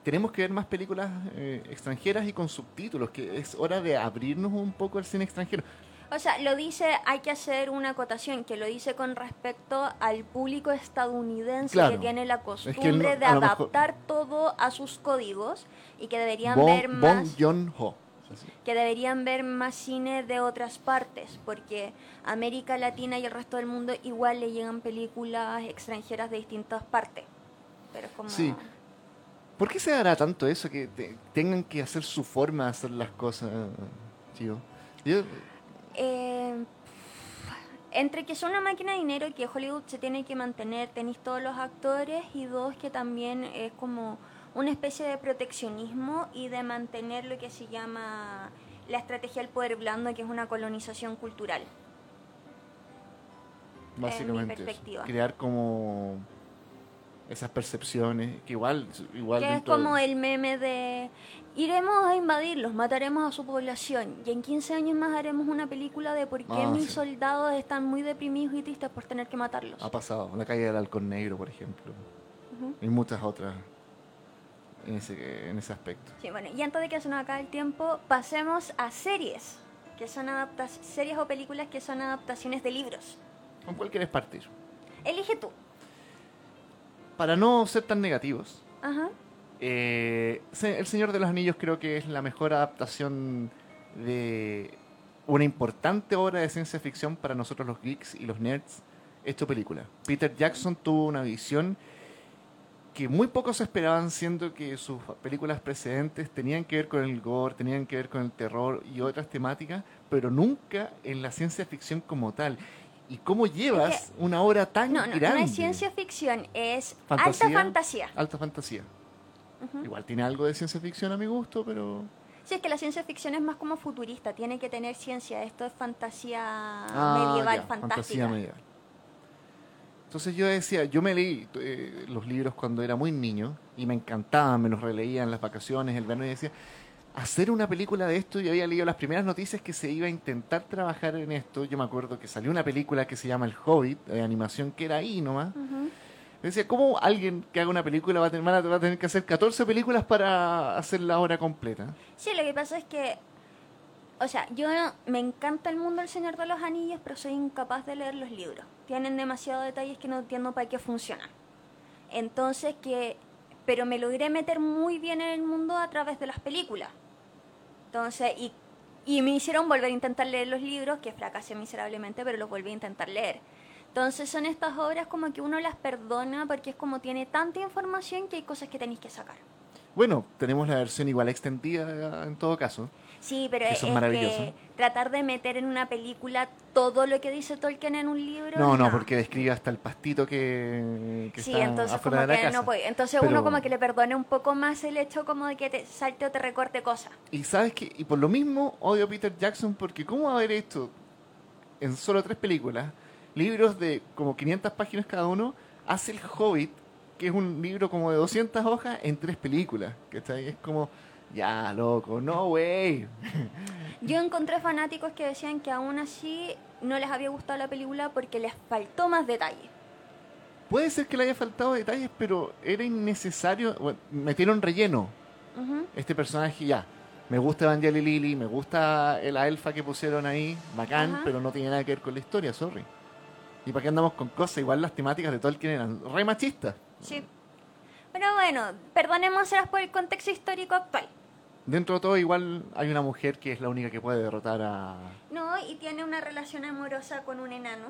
tenemos que ver más películas eh, extranjeras y con subtítulos, que es hora de abrirnos un poco al cine extranjero. O sea, lo dice, hay que hacer una acotación, que lo dice con respecto al público estadounidense Claro. que tiene la costumbre no- de mejor- adaptar todo a sus códigos y que deberían ver más Joon-ho. Que deberían ver más cine de otras partes, porque América Latina y el resto del mundo igual le llegan películas extranjeras de distintas partes. Pero es como Sí. ¿Por qué se dará tanto eso que te- tengan que hacer su forma de hacer las cosas, tío? Yo, Eh, entre que son una máquina de dinero y que Hollywood se tiene que mantener, tenéis todos los actores y dos que también es como una especie de proteccionismo y de mantener lo que se llama la estrategia del poder blando, que es una colonización cultural. básicamente eso, perspectiva. crear como esas percepciones que igual igual que es dentro de- como el meme de iremos a invadirlos, mataremos a su población y en 15 años más haremos una película de por qué Ah, mis sí. soldados están muy deprimidos y tristes por tener que matarlos. Ha pasado, la calle del halcón negro, por ejemplo. Ujú. Y muchas otras en ese, en ese aspecto. Sí, bueno, y antes de que se nos acabe el tiempo, pasemos a series, que son series o películas que son adaptaciones de libros. ¿Con cuál quieres partir? Elige tú. Para no ser tan negativos, Ajá. eh, El Señor de los Anillos creo que es la mejor adaptación de una importante obra de ciencia ficción para nosotros los geeks y los nerds hecho película. Peter Jackson tuvo una visión que muy pocos esperaban, siendo que sus películas precedentes tenían que ver con el gore, tenían que ver con el terror y otras temáticas, pero nunca en la ciencia ficción como tal. ¿Y cómo llevas Es una obra tan No, no, no es ciencia ficción, es Fantasía. alta fantasía. Alta fantasía. Igual tiene algo de ciencia ficción a mi gusto, pero... Sí, es que la ciencia ficción es más como futurista, tiene que tener ciencia. Esto es fantasía Ah, medieval, ya, fantástica. fantasía medieval. Entonces yo decía, yo me leí eh, los libros cuando era muy niño y me encantaban, me los releía en las vacaciones, el verano y decía, hacer una película de esto, yo había leído las primeras noticias que se iba a intentar trabajar en esto, yo me acuerdo que salió una película que se llama El Hobbit, de animación, que era ahí nomás. Yo decía, ¿cómo alguien que haga una película va a, tener, va a tener que hacer 14 películas para hacer la obra completa? Sí, lo que pasa es que, o sea, yo me encanta el mundo del Señor de los Anillos, pero soy incapaz de leer los libros. Tienen demasiados detalles que no entiendo para qué funcionan. Entonces que, pero me logré meter muy bien en el mundo a través de las películas. Entonces, y, y me hicieron volver a intentar leer los libros, que fracasé miserablemente, pero los volví a intentar leer. Entonces son estas obras como que uno las perdona porque es como tiene tanta información que hay cosas que tenéis que sacar. Bueno, tenemos la versión igual extendida en todo caso. Sí, pero es, que tratar de meter en una película todo lo que dice Tolkien en un libro. No, no, porque describe hasta el pastito que, que Sí, está entonces afuera como de la que casa. no puede. Entonces Pero- uno como que le perdone un poco más el hecho como de que te salte o te recorte cosas. Y sabes que, y por lo mismo odio a Peter Jackson porque cómo haber hecho en solo tres películas libros de como 500 páginas cada uno, hace El Hobbit, que es un libro como de 200 hojas, en tres películas. ¿cachai? Es como, ya, loco, no, wey. Yo encontré fanáticos que decían que aún así no les había gustado la película porque les faltó más detalle. Puede ser que le haya faltado detalles, pero era innecesario. Bueno, metieron relleno. Este personaje ya. Me gusta Evangeli Lily, me gusta la elfa que pusieron ahí, bacán, pero no tiene nada que ver con la historia, sorry. ¿Y para qué andamos con cosas? Igual las temáticas de Tolkien eran re machistas. Sí. Pero bueno, perdonémoselas por el contexto histórico actual. Dentro de todo, igual hay una mujer que es la única que puede derrotar a. No, y tiene una relación amorosa con un enano.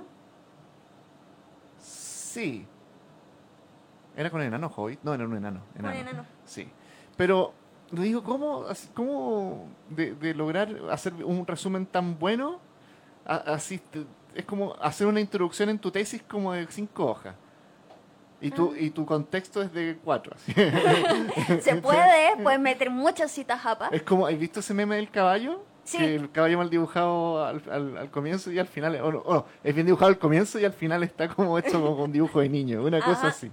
Sí. ¿Era con el enano Hobbit? No, era un enano. Un enano. Sí. Pero, lo digo, ¿cómo, cómo de, de lograr hacer un resumen tan bueno? A- Así, te- es como hacer una introducción en tu tesis como de cinco hojas. Y tu, y tu contexto es de cuatro. así. Se puede, puedes meter muchas citas japas. Es como, ¿has visto ese meme del caballo? Sí. Que el caballo mal dibujado al, al- al comienzo y al final, o no, o no, es bien dibujado al comienzo y al final está como hecho como con dibujo de niño, una cosa así.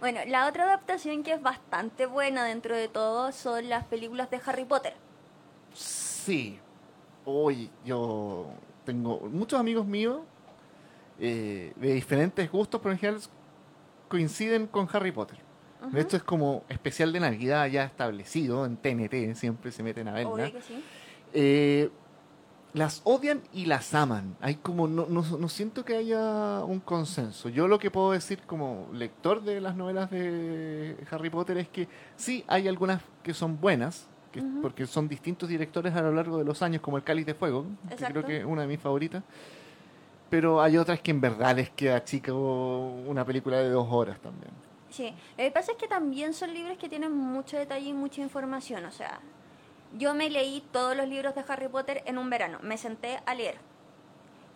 Bueno, la otra adaptación que es bastante buena dentro de todo son las películas de Harry Potter. Sí. Hoy yo tengo muchos amigos míos eh, de diferentes gustos, pero en general coinciden con Harry Potter. Esto es como especial de Navidad ya establecido en TNT, siempre se meten a verla. Sí. Eh, las odian y las aman. Hay como no, no, no siento que haya un consenso. Yo lo que puedo decir como lector de las novelas de Harry Potter es que sí hay algunas que son buenas, que- porque son distintos directores a lo largo de los años, como el Cáliz de Fuego, que creo que es una de mis favoritas. Pero hay otras que en verdad les queda chica una película de dos horas también. Sí, lo que pasa es que también son libros que tienen mucho detalle y mucha información. O sea, yo me leí todos los libros de Harry Potter en un verano. Me senté a leer.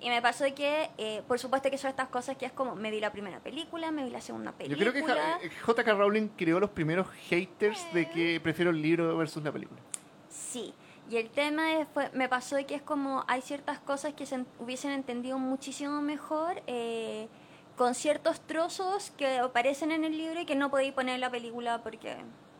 Y me pasó que, eh, por supuesto que son estas cosas que es como, me vi la primera película, me vi la segunda Yo película. creo que Ja- eh, J.K. Rowling creó los primeros haters de que prefiero el libro versus la película. Sí, y el tema es, fue- me pasó de que es como hay ciertas cosas que se en- hubiesen entendido muchísimo mejor eh, con ciertos trozos que aparecen en el libro y que no podéis poner en la película porque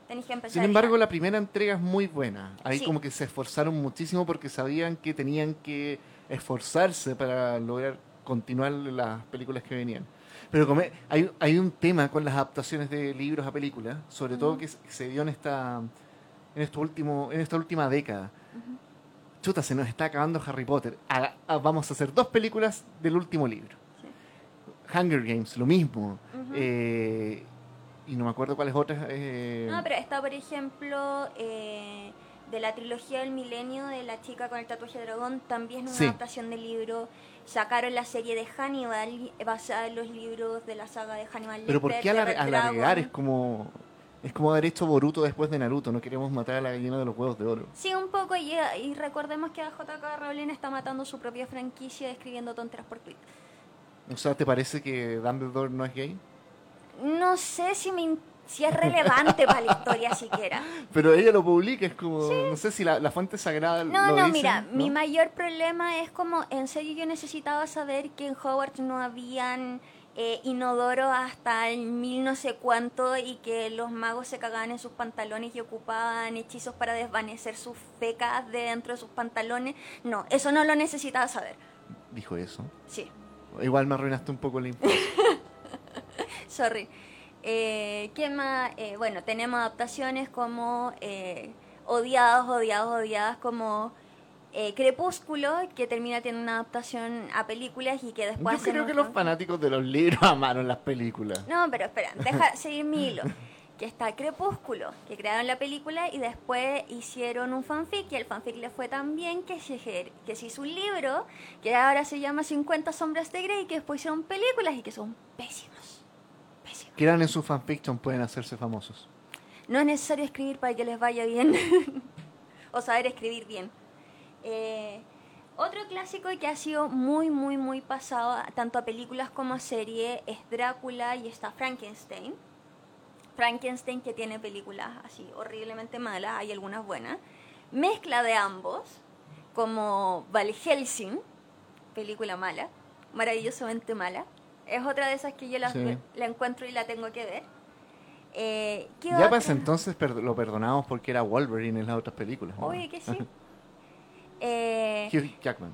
tenéis que empezar. Sin embargo, la primera entrega es muy buena. Ahí Sí. como que se esforzaron muchísimo porque sabían que tenían que esforzarse para lograr continuar las películas que venían. Pero como hay, hay un tema con las adaptaciones de libros a películas, sobre todo que se dio en esta en esto último en esta última década. Chuta, se nos está acabando Harry Potter. Ah, ah, vamos a hacer dos películas del último libro. Hunger Games, lo mismo. Eh, y no me acuerdo cuáles otras. eh, No, pero está, por ejemplo, eh, de la trilogía del milenio de la chica con el tatuaje de dragón, también una Sí. adaptación del libro. Sacaron la serie de Hannibal basada en los libros de la saga de Hannibal. Pero ¿por qué alar- alargar? Es como es como haber hecho Boruto después de Naruto. No queremos matar a la gallina de los huevos de oro. Sí, un poco, y, y recordemos que J.K. Rowling está matando su propia franquicia escribiendo tonteras por Twitter. O sea, ¿te parece que Dumbledore no es gay? No sé si, me, si es relevante para la historia siquiera. Pero ella lo publica, es como, no sé si la, la fuente sagrada No, lo no, dice, mira, ¿no? mi mayor problema es como, en serio yo necesitaba saber que en Hogwarts no habían eh, inodoro hasta el mil no sé cuánto y que los magos se cagaban en sus pantalones y ocupaban hechizos para desvanecer sus fecas de dentro de sus pantalones. No, eso no lo necesitaba saber. Dijo eso. Sí, Igual me arruinaste un poco la sorry. Eh, ¿Qué más? Eh, bueno, tenemos adaptaciones como eh, odiados, odiados, odiadas, como eh, Crepúsculo, que termina teniendo una adaptación a películas y que después Yo creo que los fanáticos de los libros amaron las películas. No, pero espera, deja seguir mi hilo. Que está Crepúsculo, que crearon la película y después hicieron un fanfic y el fanfic le fue tan bien que se, que se hizo un libro que ahora se llama 50 sombras de Grey que después hicieron películas y que son pésimos. Pésimos. Que eran en su fanfiction pueden hacerse famosos. No es necesario escribir para que les vaya bien. o saber escribir bien. Eh, otro clásico que ha sido muy, muy, muy pasado, tanto a películas como a serie, es Drácula y está Frankenstein. Frankenstein que tiene películas así horriblemente malas, hay algunas buenas. Mezcla de ambos, como Val Helsing, película mala, maravillosamente mala. Es otra de esas que yo la, Sí. la encuentro y la tengo que ver. Eh, ¿qué Ya ese entonces per- lo perdonamos porque era Wolverine en las otras películas. ¿no? Oye, que sí. Eh, Hugh Jackman.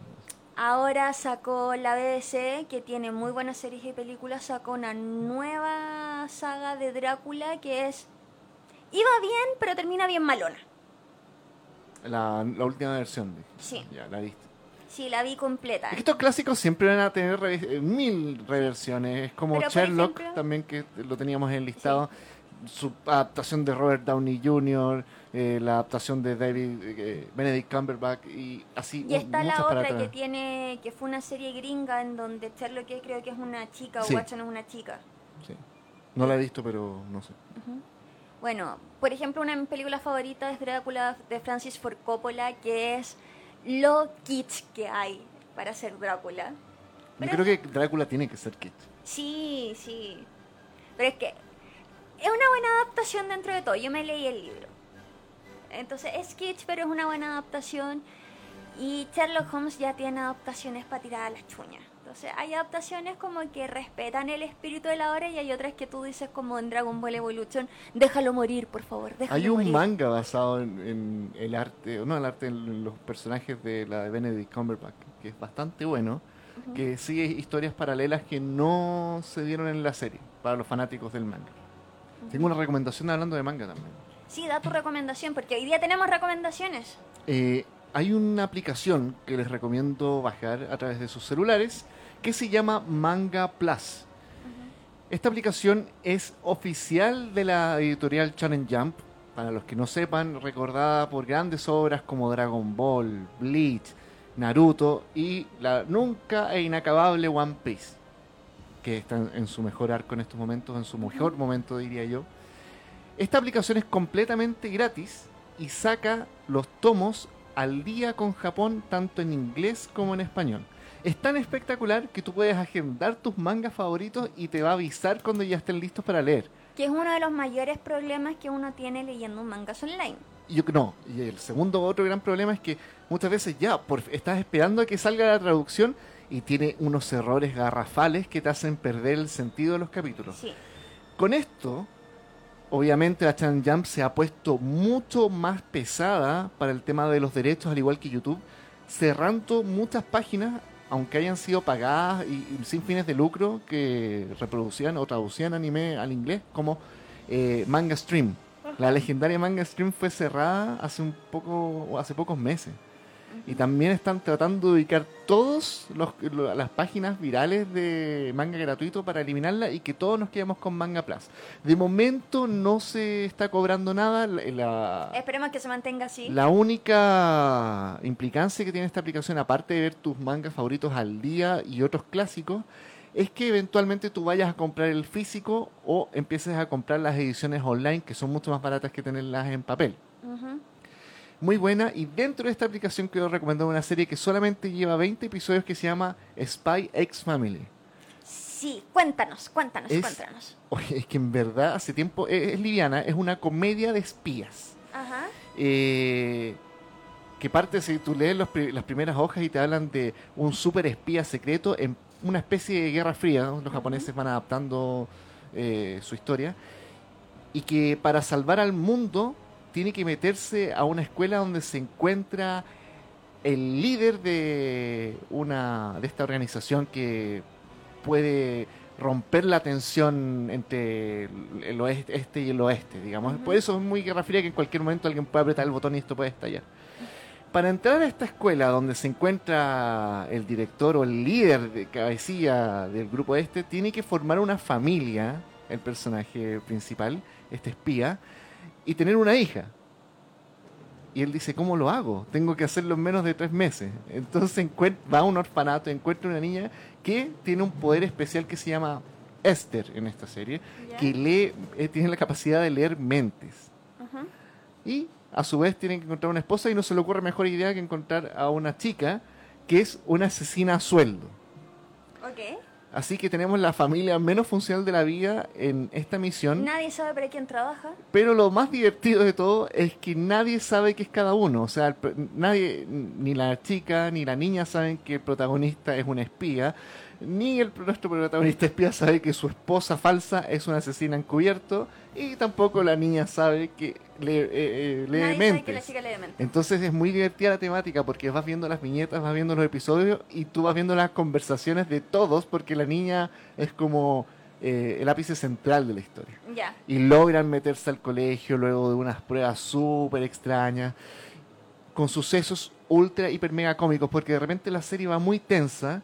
Ahora sacó la BBC, que tiene muy buenas series y películas, sacó una nueva saga de Drácula que es... Iba bien, pero termina bien malona. La, la última versión. de- Sí. Ya, la viste. Sí, la vi completa. Es que estos clásicos siempre van a tener re- eh, mil reversiones. Es como Pero, Sherlock ejemplo- también, que lo teníamos en el listado. Su adaptación de Robert Downey Jr., eh, la adaptación de David eh, Benedict Cumberbatch y así Y está la otra que tiene, que fue una serie gringa en donde Sherlock que creo que es una chica Sí. o Watson es una chica. Sí. No la he visto, pero no sé. Bueno, por ejemplo, una de mis películas favoritas es Drácula de Francis Ford Coppola, que es lo kitsch que hay para ser Drácula. Yo creo que Drácula tiene que ser Kit. Sí, sí. Pero es que es una buena adaptación dentro de todo. Yo me leí el libro. Entonces es kitsch, pero es una buena adaptación. Y Sherlock Holmes ya tiene adaptaciones para tirar a las chuñas. Entonces hay adaptaciones como que respetan el espíritu de la obra y hay otras que tú dices como en Dragon Ball Evolution, déjalo morir, por favor, déjalo Hay un morir. manga basado en, en el arte, no el arte, en los personajes de la de Benedict Cumberbatch, que es bastante bueno, que sigue historias paralelas que no se dieron en la serie, para los fanáticos del manga. Tengo una recomendación hablando de manga también. Sí, da tu recomendación, porque hoy día tenemos recomendaciones. Eh, hay una aplicación que les recomiendo bajar a través de sus celulares que se llama Manga Plus. Esta aplicación es oficial de la editorial Shonen Jump. Para los que no sepan, recordada por grandes obras como Dragon Ball, Bleach, Naruto y la nunca e inacabable One Piece, que está en su mejor arco en estos momentos, en su mejor momento diría yo. Esta aplicación es completamente gratis y saca los tomos al día con Japón tanto en inglés como en español. Es tan espectacular que tú puedes agendar tus mangas favoritos y te va a avisar cuando ya estén listos para leer. Que es uno de los mayores problemas que uno tiene leyendo mangas online. Yo no, y el segundo otro gran problema es que muchas veces ya por, estás esperando a que salga la traducción y tiene unos errores garrafales que te hacen perder el sentido de los capítulos. Sí. Con esto, obviamente la Chan Jump se ha puesto mucho más pesada para el tema de los derechos, al igual que YouTube, cerrando muchas páginas, aunque hayan sido pagadas y, y sin fines de lucro, que reproducían o traducían anime al inglés, como eh, Manga Stream. La legendaria Manga Stream fue cerrada hace un poco, hace pocos meses. Y también están tratando de ubicar todas las páginas virales de manga gratuito para eliminarla y que todos nos quedemos con Manga Plus. De momento no se está cobrando nada. La, la- Esperemos que se mantenga así. la única implicancia que tiene esta aplicación, aparte de ver tus mangas favoritos al día y otros clásicos, es que eventualmente tú vayas a comprar el físico o empieces a comprar las ediciones online, que son mucho más baratas que tenerlas en papel Ujú. Muy buena y dentro de esta aplicación quiero recomendar una serie que solamente lleva 20 episodios que se llama Spy X Family. Sí, cuéntanos, cuéntanos, Es- cuéntanos. Oye, es que en verdad hace tiempo es, es liviana, es una comedia de espías. Ajá. Eh, que parte, si tú lees los las primeras hojas y te hablan de un super espía secreto en una especie de guerra fría, ¿no? los japoneses van adaptando eh, su historia, y que para salvar al mundo tiene que meterse a una escuela donde se encuentra el líder de una de esta organización que puede romper la tensión entre el- oeste este y el oeste, digamos. Por eso es muy guerra fría que en cualquier momento alguien puede apretar el botón y esto puede estallar. Para entrar a esta escuela donde se encuentra el director o el líder de cabecilla del grupo este, tiene que formar una familia, el personaje principal, este espía, y tener una hija. Y él dice, ¿cómo lo hago? Tengo que hacerlo en menos de tres meses. Entonces va a un orfanato, encuentra una niña que tiene un poder especial que se llama Esther en esta serie, que lee, eh, tiene la capacidad de leer mentes. Y a su vez tiene que encontrar una esposa y no se le ocurre mejor idea que encontrar a una chica que es una asesina a sueldo. Así que tenemos la familia menos funcional de la vida en esta misión. Nadie sabe para quién trabaja. Pero lo más divertido de todo es que nadie sabe qué es cada uno. O sea, nadie, ni la chica ni la niña saben que el protagonista es una espía. Ni el, nuestro protagonista espía sabe que su esposa falsa es una asesina encubierto. Y tampoco la niña sabe que eh, eh, mentes. Entonces es muy divertida la temática porque vas viendo las viñetas, vas viendo los episodios y tú vas viendo las conversaciones de todos porque la niña es como eh, el ápice central de la historia. Y logran meterse al colegio luego de unas pruebas súper extrañas, con sucesos ultra, hiper, mega cómicos, porque de repente la serie va muy tensa,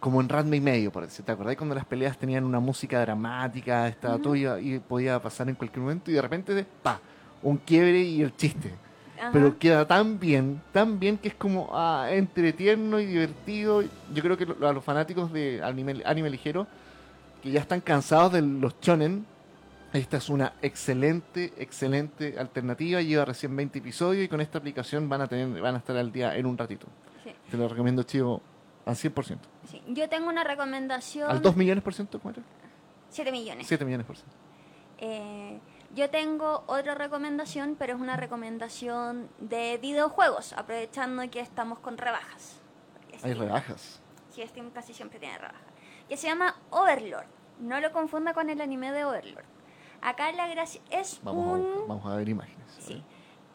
como en Ranma y medio, por decir. ¿Te acordás cuando las peleas tenían una música dramática, estaba todo y, y podía pasar en cualquier momento y de repente, pa, un quiebre y el chiste. Ajá. Pero queda tan bien, tan bien que es como ah, entretierno y divertido. Yo creo que lo- a los fanáticos de anime, anime ligero, que ya están cansados de los chonen, esta es una excelente, excelente alternativa. Lleva recién 20 episodios y con esta aplicación van a tener, van a estar al día en un ratito. Sí, Te lo recomiendo, chivo, al 100%. sí. Yo tengo una recomendación. ¿Al 2 millones por ciento? ¿Cómo era? 7 millones. 7 millones por ciento. Eh, yo tengo otra recomendación, pero es una recomendación de videojuegos, aprovechando que estamos con rebajas. Porque Hay Steam- rebajas. Sí, Steam casi siempre tiene rebajas. Que se llama Overlord. No lo confunda con el anime de Overlord. Acá la gracia es Vamos, un... a, vamos a ver imágenes. Sí.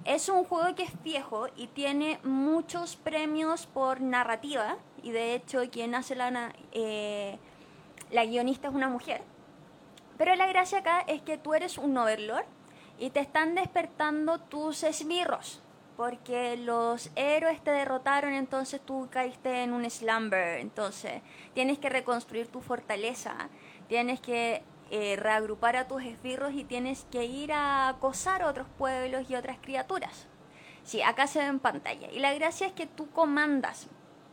Es un juego que es viejo y tiene muchos premios por narrativa. Y de hecho, quien hace la, eh, la guionista es una mujer. Pero la gracia acá es que tú eres un overlord y te están despertando tus esbirros. Porque los héroes te derrotaron, entonces tú caíste en un slumber. Entonces tienes que reconstruir tu fortaleza. Tienes que eh, reagrupar a tus esbirros y tienes que ir a acosar a otros pueblos y otras criaturas. Sí, acá se ve en pantalla. Y la gracia es que tú comandas.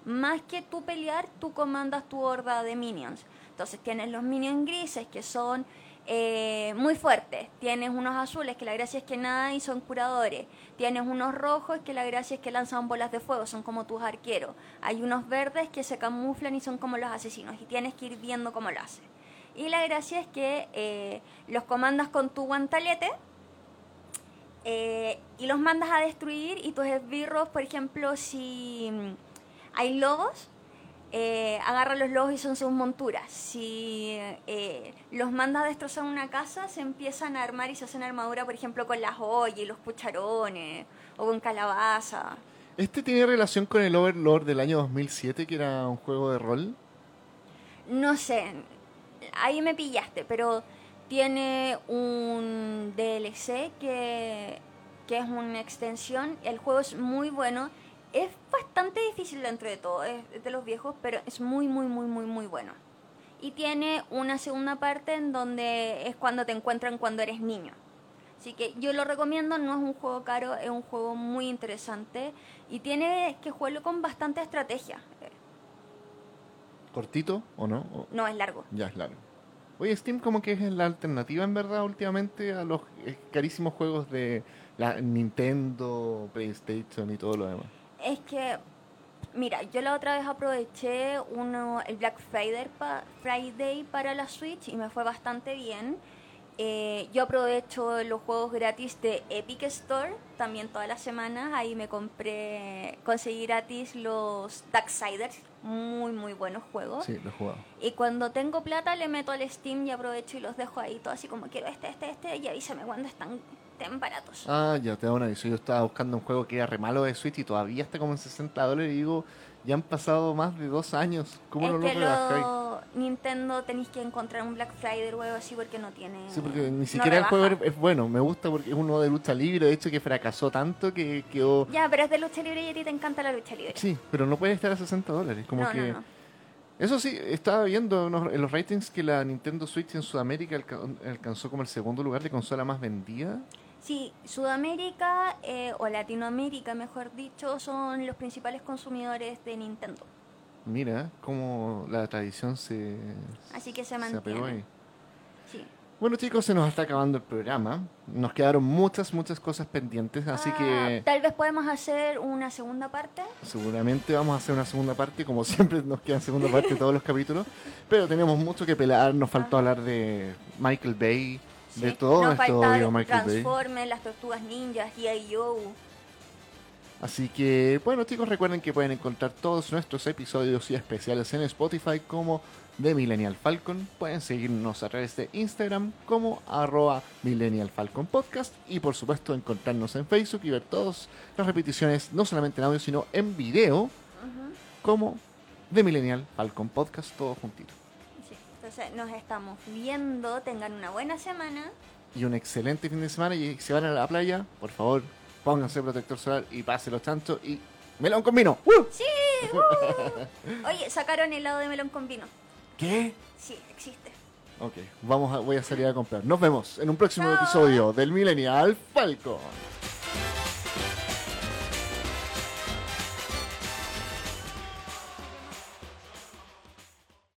Más que tú pelear, tú comandas tu horda de minions. Entonces tienes los minions grises que son eh, muy fuertes. Tienes unos azules que la gracia es que nada y son curadores. Tienes unos rojos que la gracia es que lanzan bolas de fuego, son como tus arqueros. Hay unos verdes que se camuflan y son como los asesinos. Y tienes que ir viendo cómo lo hacen. Y la gracia es que eh, los comandas con tu guantalete eh, y los mandas a destruir y tus esbirros, por ejemplo, si mm, hay lobos, eh, agarra los lobos y son sus monturas. Si eh, los mandas a destrozar una casa, se empiezan a armar y se hacen armadura, por ejemplo, con las ollas y los cucharones o con calabaza. ¿Este tiene relación con el Overlord del año 2007, que era un juego de rol? No sé, ahí me pillaste, pero tiene un DLC que, que es una extensión. El juego es muy bueno. Es bastante difícil dentro de todo, es de los viejos, pero es muy, muy, muy, muy, muy bueno. Y tiene una segunda parte en donde es cuando te encuentran cuando eres niño. Así que yo lo recomiendo, no es un juego caro, es un juego muy interesante y tiene que jugarlo con bastante estrategia. ¿Cortito o no? O- No es largo. Ya es largo. Oye, Steam como que es la alternativa en verdad últimamente a los eh, carísimos juegos de la Nintendo, PlayStation y todo lo demás. Es que, mira, yo la otra vez aproveché uno, el Black Friday, pa- Friday para la Switch y me fue bastante bien. Eh, yo aprovecho los juegos gratis de Epic Store también todas las semanas. Ahí me compré, conseguí gratis los Darksiders, muy, muy buenos juegos. Sí, lo he jugado. Y cuando tengo plata le meto al Steam y aprovecho y los dejo ahí todo así como quiero este, este, este y avísame cuando están, estén baratos. Ah, ya te da un aviso. Yo estaba buscando un juego que era re malo de Switch y todavía está como en 60 dólares y digo, ya han pasado más de dos años. ¿Cómo es no lo rebajáis? Nintendo tenéis que encontrar un Black Friday o algo así porque no tiene. Sí, porque ni no siquiera el juego es bueno. Me gusta porque es uno de lucha libre. De hecho, que fracasó tanto que quedó. Ya, pero es de lucha libre y a ti te encanta la lucha libre. Sí, pero no puede estar a 60 dólares. Como no, que. no. Eso sí, estaba viendo en los ratings que la Nintendo Switch en Sudamérica alca- alcanzó como el segundo lugar de consola más vendida. Sí, Sudamérica eh, o Latinoamérica, mejor dicho, son los principales consumidores de Nintendo. Mira cómo la tradición se, Así que se se apegó mantiene. ahí. Sí. Bueno chicos, se nos está acabando el programa. Nos quedaron muchas, muchas cosas pendientes, así Ah, que Tal vez podemos hacer una segunda parte. seguramente vamos a hacer una segunda parte, como siempre nos quedan segunda parte todos los capítulos. Pero tenemos mucho que pelar, nos faltó hablar de Michael Bay, de todo nuestro falta. Transformers, las tortugas ninjas, G.I. Joe. Así que, bueno chicos, recuerden que pueden encontrar todos nuestros episodios y especiales en Spotify como The Millennial Falcon. Pueden seguirnos a través de Instagram como arroba Millennial Falcon Podcast. Y por supuesto encontrarnos en Facebook y ver todas las repeticiones, no solamente en audio, sino en video, como The Millennial Falcon Podcast, todo juntito. Entonces nos estamos viendo. Tengan una buena semana. Y un excelente fin de semana. Y si van a la playa, por favor, pónganse protector solar y pásenlo tanto. Y melón con vino. ¡Uh! Sí. uh. Oye, sacaron helado de melón con vino. ¿Qué? Sí, existe. Ok, vamos a, voy a salir a comprar. Nos vemos en un próximo Chao. episodio del Millennial Falcon.